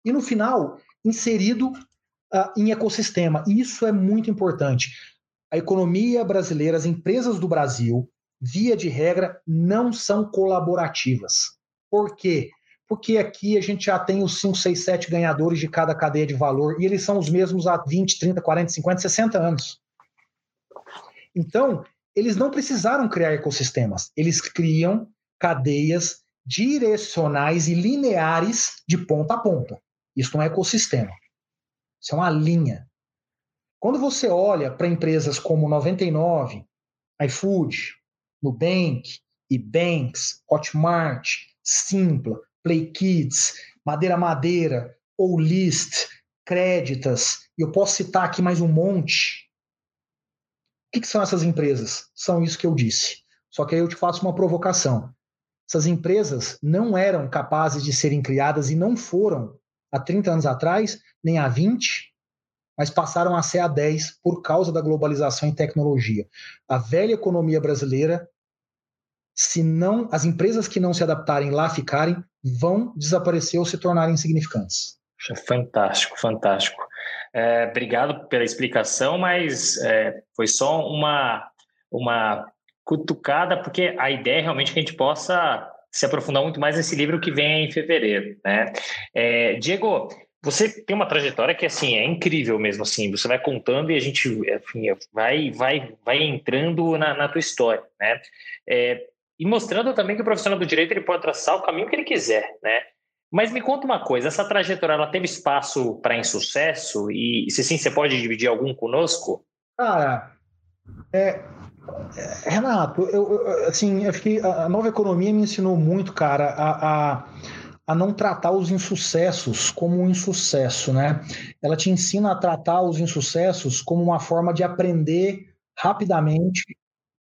E no final, inserido uh, em ecossistema. E isso é muito importante. A economia brasileira, as empresas do Brasil, via de regra, não são colaborativas. Por quê? porque aqui a gente já tem os 5, 6, 7 ganhadores de cada cadeia de valor e eles são os mesmos há 20, 30, 40, 50, 60 anos. Então, eles não precisaram criar ecossistemas, eles criam cadeias direcionais e lineares de ponta a ponta. Isso não é ecossistema. Isso é uma linha. Quando você olha para empresas como 99, iFood, Nubank, eBanks, Hotmart, Simpla, Play Kids, Madeira Madeira, ou List, Créditas, e eu posso citar aqui mais um monte. O que, que são essas empresas? São isso que eu disse. Só que aí eu te faço uma provocação. Essas empresas não eram capazes de serem criadas e não foram há 30 anos atrás, nem há 20, mas passaram a ser há 10 por causa da globalização e tecnologia. A velha economia brasileira, se não as empresas que não se adaptarem lá ficarem, vão desaparecer ou se tornarem insignificantes. Fantástico, fantástico. É, obrigado pela explicação, mas é, foi só uma, uma cutucada, porque a ideia é realmente que a gente possa se aprofundar muito mais nesse livro que vem em fevereiro. Né? É, Diego, você tem uma trajetória que assim é incrível mesmo assim. Você vai contando e a gente enfim, vai vai vai entrando na, na tua história, né? É, e mostrando também que o profissional do direito ele pode traçar o caminho que ele quiser, né? Mas me conta uma coisa, essa trajetória ela teve espaço para insucesso e se sim, você pode dividir algum conosco? Cara, é, é, Renato, eu, eu, assim, acho que a nova economia me ensinou muito, cara, a, a, a não tratar os insucessos como um insucesso, né? Ela te ensina a tratar os insucessos como uma forma de aprender rapidamente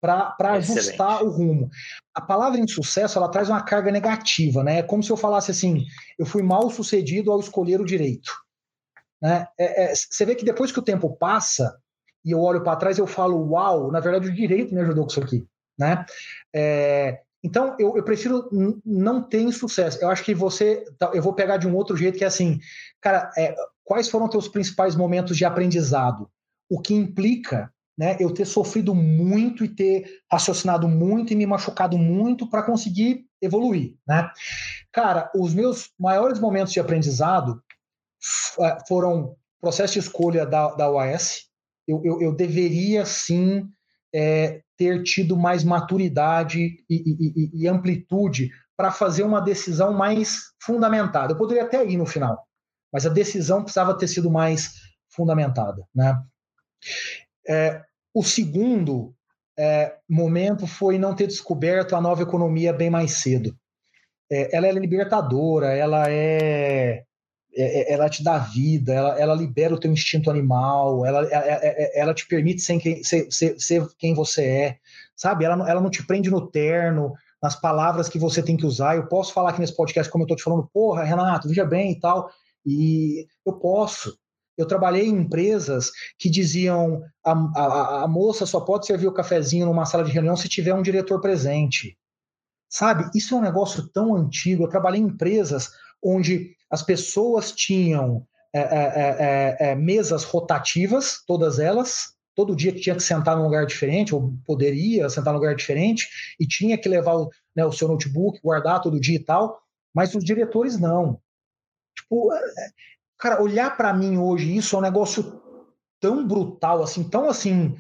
para ajustar o rumo. A palavra insucesso ela traz uma carga negativa, né? É como se eu falasse assim: eu fui mal sucedido ao escolher o direito. Né? É, é, você vê que depois que o tempo passa, e eu olho para trás eu falo, uau, na verdade o direito me ajudou com isso aqui, né? É, então eu, eu prefiro não ter sucesso. Eu acho que você, tá, eu vou pegar de um outro jeito que é assim, cara, é, quais foram teus principais momentos de aprendizado? O que implica, né, eu ter sofrido muito e ter raciocinado muito e me machucado muito para conseguir evoluir, né? Cara, os meus maiores momentos de aprendizado é, foram processo de escolha da, da OAS, eu, eu, eu deveria sim é, ter tido mais maturidade e, e, e amplitude para fazer uma decisão mais fundamentada. Eu poderia até ir no final, mas a decisão precisava ter sido mais fundamentada. Né? É, o segundo é, momento foi não ter descoberto a nova economia bem mais cedo. É, ela é libertadora, ela é é, é, ela te dá vida, ela, ela libera o teu instinto animal, ela, é, ela te permite ser quem, ser, ser, ser quem você é, sabe? Ela, ela não te prende no terno, nas palavras que você tem que usar. Eu posso falar aqui nesse podcast, como eu tô te falando, porra, Renato, veja bem e tal, e eu posso. Eu trabalhei em empresas que diziam a, a, a moça só pode servir o cafezinho numa sala de reunião se tiver um diretor presente. Sabe? Isso é um negócio tão antigo. Eu trabalhei em empresas onde as pessoas tinham é é, é, mesas rotativas, todas elas, todo dia que tinha que sentar num lugar diferente, ou poderia sentar num lugar diferente, e tinha que levar o, né, o seu notebook, guardar todo dia e tal, mas os diretores não. Tipo, é, cara, olhar para mim hoje, isso é um negócio tão brutal, assim, tão assim,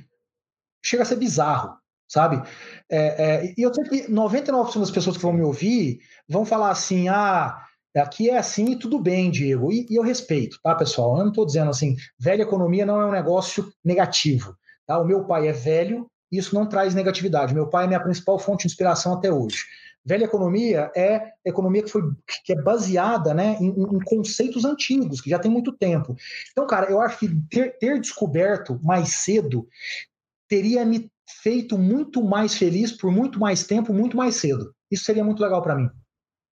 chega a ser bizarro, sabe? É, é, e eu sei que 99% das pessoas que vão me ouvir vão falar assim, ah, Aqui é assim e tudo bem, Diego. E, e eu respeito, tá, pessoal? Eu não estou dizendo assim, velha economia não é um negócio negativo. Tá? O meu pai é velho isso não traz negatividade. Meu pai é minha principal fonte de inspiração até hoje. Velha economia é economia que, foi, que é baseada né, em, em, conceitos antigos, que já tem muito tempo. Então, cara, eu acho que ter, ter descoberto mais cedo teria me feito muito mais feliz por muito mais tempo, muito mais cedo. Isso seria muito legal para mim.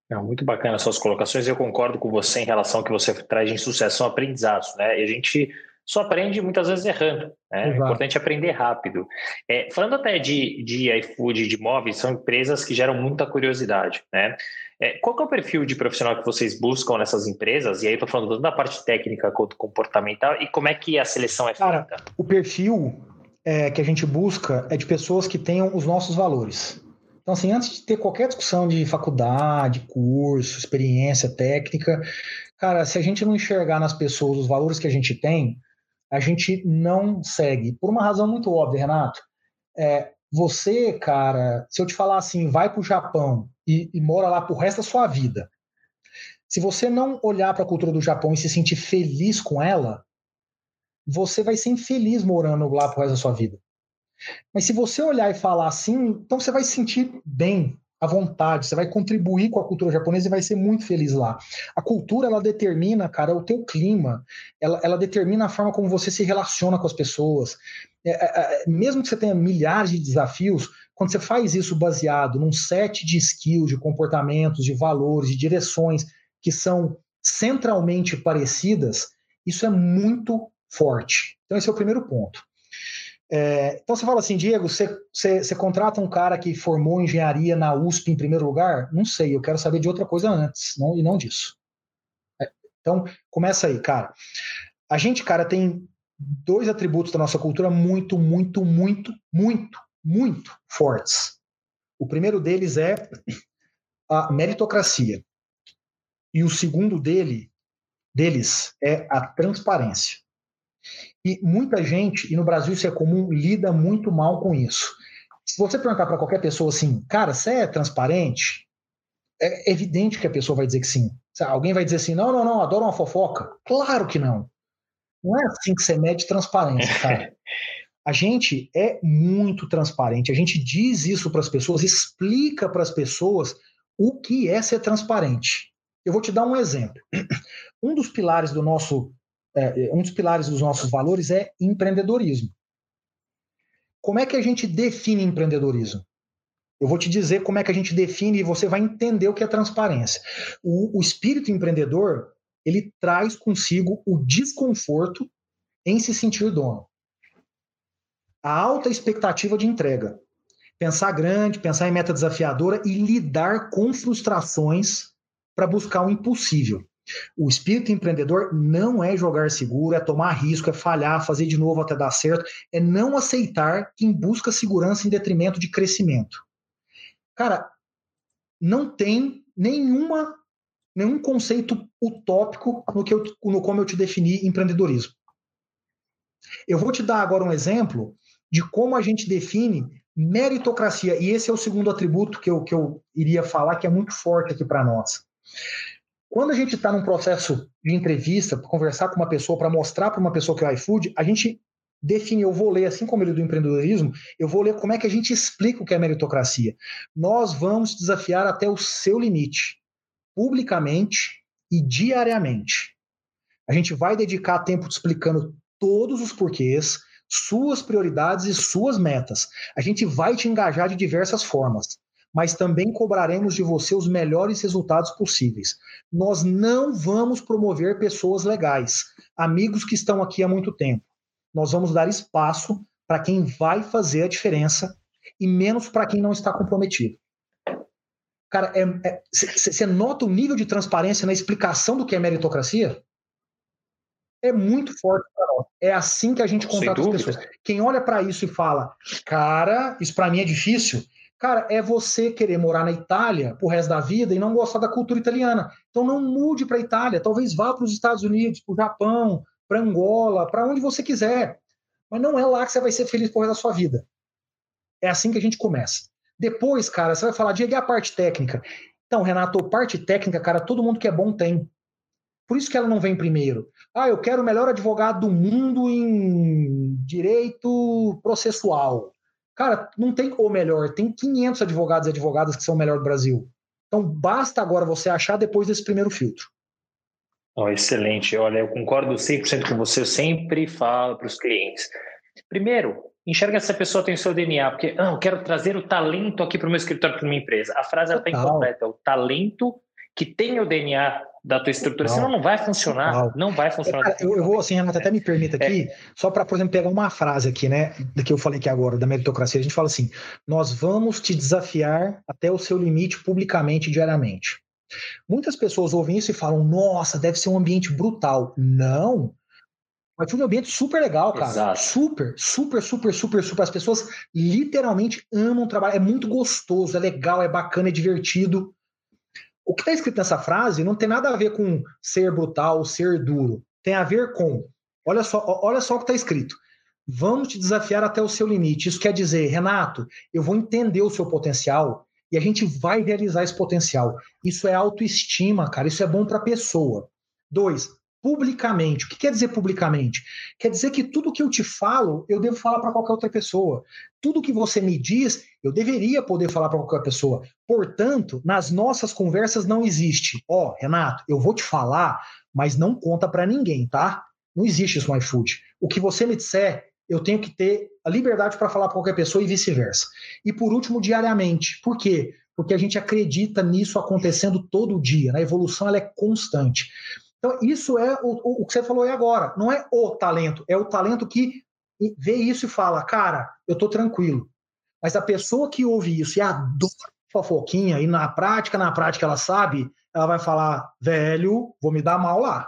Não, muito bacana as suas colocações. Eu concordo com você em relação ao que você traz de sucessão aprendizados, né? E a gente só aprende muitas vezes errando. Né? É importante aprender rápido. É, falando até de, de iFood, de móveis, são empresas que geram muita curiosidade. Né? É, qual é o perfil de profissional que vocês buscam nessas empresas? E aí estou falando tanto da parte técnica quanto comportamental. E como é que a seleção é feita? Cara, o perfil é, que a gente busca é de pessoas que tenham os nossos valores. Então, assim, antes de ter qualquer discussão de faculdade, curso, experiência técnica, cara, se a gente não enxergar nas pessoas os valores que a gente tem, a gente não segue. Por uma razão muito óbvia, Renato. É, você, cara, se eu te falar assim, vai para o Japão e, e mora lá pro resto da sua vida, se você não olhar para a cultura do Japão e se sentir feliz com ela, você vai ser infeliz morando lá pro resto da sua vida. Mas se você olhar e falar assim, então você vai se sentir bem, à vontade, você vai contribuir com a cultura japonesa e vai ser muito feliz lá. A cultura, ela determina, cara, o teu clima, ela, ela determina a forma como você se relaciona com as pessoas. É, é, é mesmo que você tenha milhares de desafios, quando você faz isso baseado num set de skills, de comportamentos, de valores, de direções que são centralmente parecidas, isso é muito forte. Então, esse é o primeiro ponto. É, então, você fala assim, Diego, você, você, você, contrata um cara que formou engenharia na USP em primeiro lugar? Não sei, eu quero saber de outra coisa antes, não, e não disso. É, então, começa aí, cara. A gente, cara, tem dois atributos da nossa cultura muito, muito, muito, muito, muito fortes. O primeiro deles é a meritocracia. E o segundo dele, deles é a transparência. E muita gente, e no Brasil isso é comum, lida muito mal com isso. Se você perguntar para qualquer pessoa assim, cara, você é transparente? É evidente que a pessoa vai dizer que sim. Alguém vai dizer assim, não, não, não, adoro uma fofoca. Claro que não. Não é assim que você mede transparência, <laughs> cara. A gente é muito transparente. A gente diz isso para as pessoas, explica para as pessoas o que é ser transparente. Eu vou te dar um exemplo. <clears throat> Um dos pilares do nosso, é, um dos pilares dos nossos valores é empreendedorismo. Como é que a gente define empreendedorismo? Eu vou te dizer como é que a gente define e você vai entender o que é transparência. O, o espírito empreendedor ele traz consigo o desconforto em se sentir dono. A alta expectativa de entrega. Pensar grande, pensar em meta desafiadora e lidar com frustrações para buscar o impossível. O espírito empreendedor não é jogar seguro, é tomar risco, é falhar, fazer de novo até dar certo, é não aceitar quem busca segurança em detrimento de crescimento. Cara, não tem nenhuma nenhum conceito utópico no que eu, no como eu te defini empreendedorismo. Eu vou te dar agora um exemplo de como a gente define meritocracia, e esse é o segundo atributo que eu, que eu iria falar que é muito forte aqui para nós. Quando a gente está num processo de entrevista, para conversar com uma pessoa, para mostrar para uma pessoa que é o iFood, a gente define, eu vou ler, assim como ele do empreendedorismo, eu vou ler como é que a gente explica o que é meritocracia. Nós vamos desafiar até o seu limite, publicamente e diariamente. A gente vai dedicar tempo explicando todos os porquês, suas prioridades e suas metas. A gente vai te engajar de diversas formas mas também cobraremos de você os melhores resultados possíveis. Nós não vamos promover pessoas legais, amigos que estão aqui há muito tempo. Nós vamos dar espaço para quem vai fazer a diferença e menos para quem não está comprometido. Cara, você é, é, nota o nível de transparência na explicação do que é meritocracia? É muito forte para nós. É assim que a gente contrata as pessoas. Quem olha para isso e fala, cara, isso para mim é difícil, Cara, é você querer morar na Itália pro resto da vida e não gostar da cultura italiana. Então não mude para a Itália, talvez vá para os Estados Unidos, para o Japão, para Angola, para onde você quiser. Mas não é lá que você vai ser feliz por resto da sua vida. É assim que a gente começa. Depois, cara, você vai falar, Diego, e a parte técnica? Então, Renato, parte técnica, cara, todo mundo que é bom tem. Por isso que ela não vem primeiro. Ah, eu quero o melhor advogado do mundo em direito processual. Cara, não tem o melhor, tem 500 advogados e advogadas que são o melhor do Brasil. Então basta agora você achar depois desse primeiro filtro. Oh, excelente. Olha, eu concordo 100% com você. Eu sempre falo para os clientes. Primeiro, enxerga se a pessoa tem o seu DNA, porque ah, eu quero trazer o talento aqui para o meu escritório, para minha empresa. A frase está incompleta. O talento que tem o DNA da tua estrutura, não. senão não vai funcionar. Não, não vai funcionar. Eu, eu, vou, assim, Renato, até me permita aqui, é. só para, por exemplo, pegar uma frase aqui, né, da que eu falei aqui agora, da meritocracia, a gente fala assim: nós vamos te desafiar até o seu limite publicamente diariamente. Muitas pessoas ouvem isso e falam: nossa, deve ser um ambiente brutal. Não. Mas foi um ambiente super legal, cara. Exato. Super, super, super, super, super. As pessoas literalmente amam trabalhar. É muito gostoso, é legal, é bacana, é divertido. O que está escrito nessa frase não tem nada a ver com ser brutal, ser duro. Tem a ver com, olha só, olha só o que está escrito. Vamos te desafiar até o seu limite. Isso quer dizer, Renato, eu vou entender o seu potencial e a gente vai realizar esse potencial. Isso é autoestima, cara. Isso é bom para a pessoa. Dois, publicamente. O que quer dizer publicamente? Quer dizer que tudo que eu te falo, eu devo falar para qualquer outra pessoa. Tudo que você me diz, eu deveria poder falar para qualquer pessoa. Portanto, nas nossas conversas não existe. Ó, oh, Renato, eu vou te falar, mas não conta para ninguém, tá? Não existe isso no iFood. O que você me disser, eu tenho que ter a liberdade para falar para qualquer pessoa e vice-versa. E por último, diariamente. Por quê? Porque a gente acredita nisso acontecendo todo dia. Né? A evolução ela é constante. Então, isso é o, o, que você falou aí agora. Não é o talento, é o talento que vê isso e fala, cara, eu tô tranquilo. Mas a pessoa que ouve isso e adora fofoquinha, e na prática, na prática ela sabe, ela vai falar, velho, vou me dar mal lá.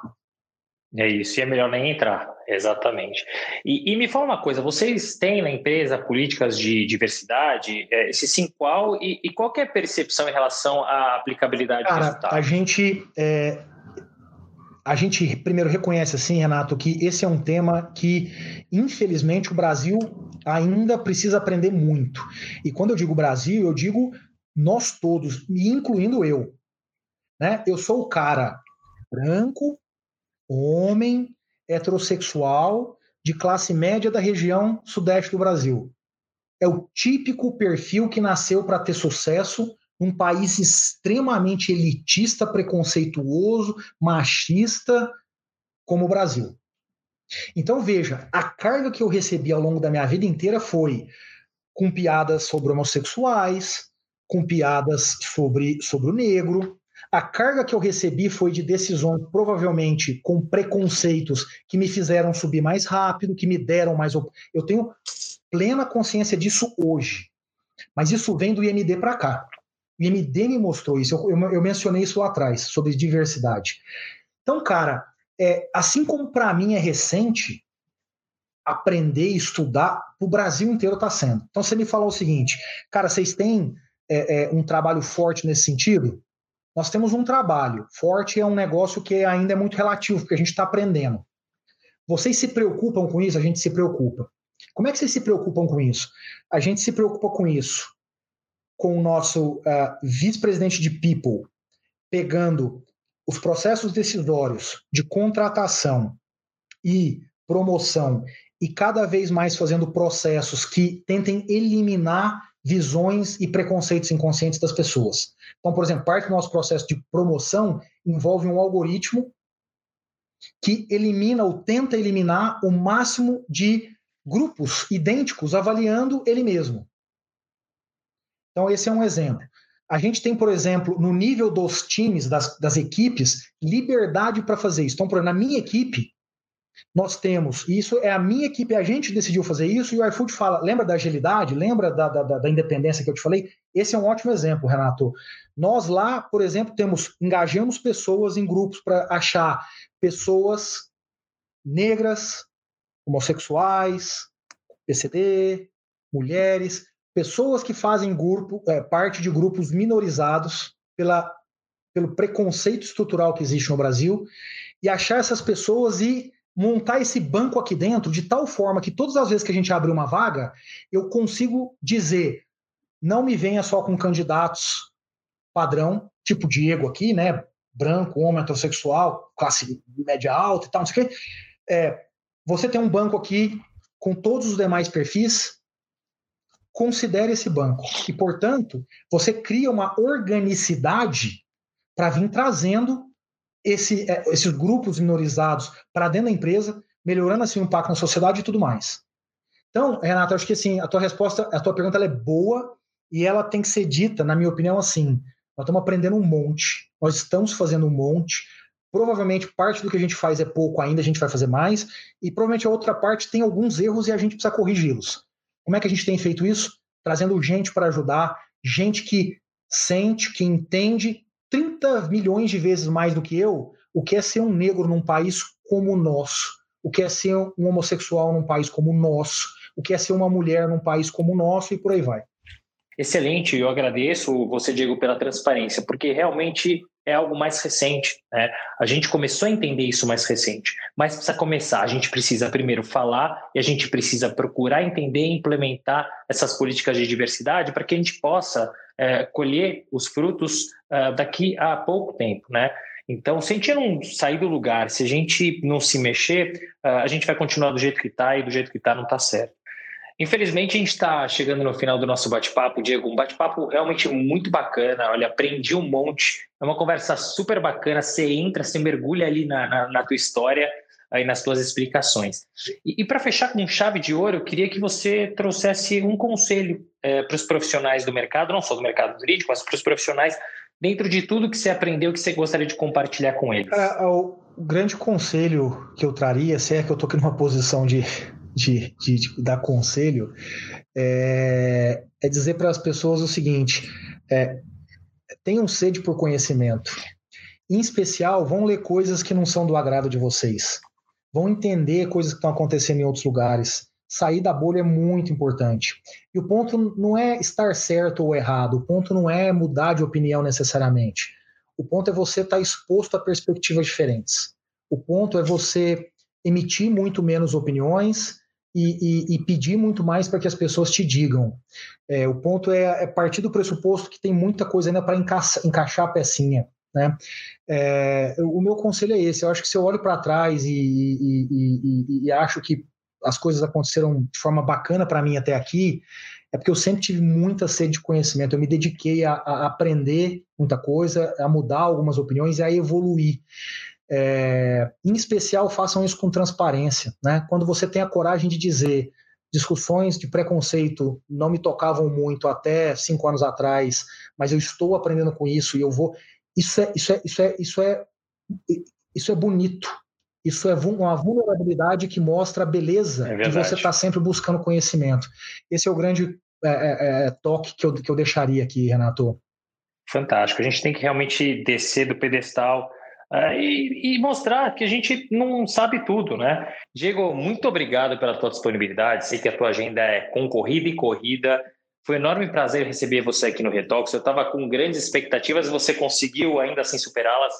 É isso, e é melhor nem entrar, exatamente. E, e me fala uma coisa, vocês têm na empresa políticas de diversidade? É, se sim, qual? E, e, qual é a percepção em relação à aplicabilidade Cara, do resultado? A gente, é, a gente primeiro reconhece assim, Renato, que esse é um tema que, infelizmente, o Brasil ainda precisa aprender muito. E quando eu digo Brasil, eu digo nós todos, incluindo eu. Né? Eu sou o cara branco, homem, heterossexual, de classe média da região sudeste do Brasil. É o típico perfil que nasceu para ter sucesso num país extremamente elitista, preconceituoso, machista, como o Brasil. Então veja, a carga que eu recebi ao longo da minha vida inteira foi com piadas sobre homossexuais, com piadas sobre, sobre o negro. A carga que eu recebi foi de decisões, provavelmente com preconceitos que me fizeram subir mais rápido, que me deram mais. Eu tenho plena consciência disso hoje. Mas isso vem do IMD para cá. O IMD me mostrou isso. Eu, eu, eu mencionei isso lá atrás, sobre diversidade. Então, cara, é, assim como para mim é recente, aprender e estudar, o Brasil inteiro está sendo. Então, você me falou o seguinte, cara, vocês têm é, é, um trabalho forte nesse sentido? Nós temos um trabalho. Forte é um negócio que ainda é muito relativo, porque a gente está aprendendo. Vocês se preocupam com isso? A gente se preocupa. Como é que vocês se preocupam com isso? A gente se preocupa com isso com o nosso uh, vice-presidente de People pegando os processos decisórios de contratação e promoção e cada vez mais fazendo processos que tentem eliminar visões e preconceitos inconscientes das pessoas. Então, por exemplo, parte do nosso processo de promoção envolve um algoritmo que elimina ou tenta eliminar o máximo de grupos idênticos avaliando ele mesmo. Então, esse é um exemplo. A gente tem, por exemplo, no nível dos times, das, das equipes, liberdade para fazer isso. Então, por exemplo, na minha equipe, nós temos, e isso é a minha equipe, a gente decidiu fazer isso, e o iFood fala, lembra da agilidade, lembra da, da, da independência que eu te falei? Esse é um ótimo exemplo, Renato. Nós lá, por exemplo, temos, engajamos pessoas em grupos para achar pessoas negras, homossexuais, PCD, mulheres, pessoas que fazem grupo, é, parte de grupos minorizados pela, pelo preconceito estrutural que existe no Brasil e achar essas pessoas e montar esse banco aqui dentro de tal forma que todas as vezes que a gente abre uma vaga, eu consigo dizer, não me venha só com candidatos padrão, tipo Diego aqui, né, branco, homem, heterossexual, classe média alta e tal, não sei o quê. É, você tem um banco aqui com todos os demais perfis, considere esse banco. E, portanto, você cria uma organicidade para vir trazendo esse, é, esses grupos minorizados para dentro da empresa, melhorando assim o impacto na sociedade e tudo mais. Então, Renato, acho que assim, a tua resposta, a tua pergunta é boa e ela tem que ser dita, na minha opinião, assim. Nós estamos aprendendo um monte, nós estamos fazendo um monte. Provavelmente parte do que a gente faz é pouco ainda, a gente vai fazer mais, e provavelmente a outra parte tem alguns erros e a gente precisa corrigi-los. Como é que a gente tem feito isso? Trazendo gente para ajudar, gente que sente, que entende 30 milhões de vezes mais do que eu o que é ser um negro num país como o nosso, o que é ser um homossexual num país como o nosso, o que é ser uma mulher num país como o nosso e por aí vai. Excelente, eu agradeço você, Diego, pela transparência, porque realmente é algo mais recente. Né? A gente começou a entender isso mais recente, mas precisa começar. A gente precisa primeiro falar e a gente precisa procurar entender e implementar essas políticas de diversidade para que a gente possa é, colher os frutos é, daqui a pouco tempo. Né? Então, se a gente não sair do lugar, se a gente não se mexer, é, a gente vai continuar do jeito que está e do jeito que está não está certo. Infelizmente, a gente está chegando no final do nosso bate-papo, Diego. Um bate-papo realmente muito bacana. Olha, aprendi um monte. É uma conversa super bacana. Você entra, você mergulha ali na, na, na tua história. aí nas suas explicações. E, e para fechar com chave de ouro, eu queria que você trouxesse um conselho é, para os profissionais do mercado, não só do mercado jurídico, mas para os profissionais, dentro de tudo que você aprendeu, que você gostaria de compartilhar com eles. É, o grande conselho que eu traria, se é que eu estou aqui numa posição de, de, de, de dar conselho, é, é dizer para as pessoas o seguinte: é, tenham sede por conhecimento. Em especial, vão ler coisas que não são do agrado de vocês. Vão entender coisas que estão acontecendo em outros lugares. Sair da bolha é muito importante. E o ponto não é estar certo ou errado, o ponto não é mudar de opinião necessariamente. O ponto é você estar exposto a perspectivas diferentes. O ponto é você emitir muito menos opiniões e, e, e, pedir muito mais para que as pessoas te digam. É, o ponto é, é, partir do pressuposto que tem muita coisa ainda para encaixar, encaixar a pecinha. Né? É, o meu conselho é esse. Eu acho que se eu olho para trás e, e, acho que as coisas aconteceram de forma bacana para mim até aqui, é porque eu sempre tive muita sede de conhecimento. Eu me dediquei a, a aprender muita coisa, a mudar algumas opiniões e a evoluir. É, em especial, façam isso com transparência. Né? Quando você tem a coragem de dizer discussões de preconceito não me tocavam muito até cinco anos atrás, mas eu estou aprendendo com isso e eu vou. Isso é, isso é, isso é, isso é, isso é bonito. Isso é uma vulnerabilidade que mostra a beleza é de você estar tá sempre buscando conhecimento. Esse é o grande é, é, é, toque que eu, que eu deixaria aqui, Renato. Fantástico. A gente tem que realmente descer do pedestal e, e, mostrar que a gente não sabe tudo, né? Diego, muito obrigado pela tua disponibilidade. Sei que a tua agenda é concorrida e corrida. Foi um enorme prazer receber você aqui no Retox. Eu estava com grandes expectativas e você conseguiu ainda assim superá-las.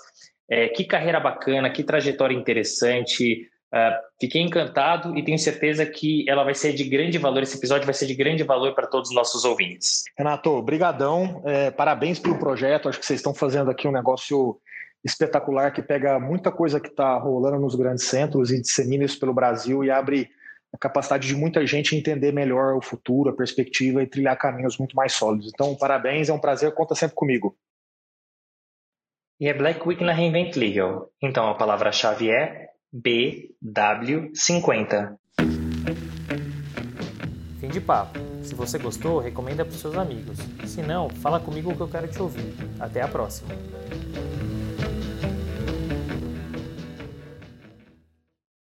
É, que carreira bacana, que trajetória interessante. Uh, fiquei encantado e tenho certeza que ela vai ser de grande valor. Esse episódio vai ser de grande valor para todos os nossos ouvintes. Renato, brigadão. É, parabéns pelo projeto. Acho que vocês estão fazendo aqui um negócio espetacular que pega muita coisa que está rolando nos grandes centros e dissemina isso pelo Brasil e abre a capacidade de muita gente entender melhor o futuro, a perspectiva e trilhar caminhos muito mais sólidos. Então, parabéns, é um prazer, conta sempre comigo. E é Black Week na Reinvent Legal. Então a palavra-chave é BW50. Fim de papo. Se você gostou, recomenda para os seus amigos. Se não, fala comigo que eu quero te ouvir. Até a próxima.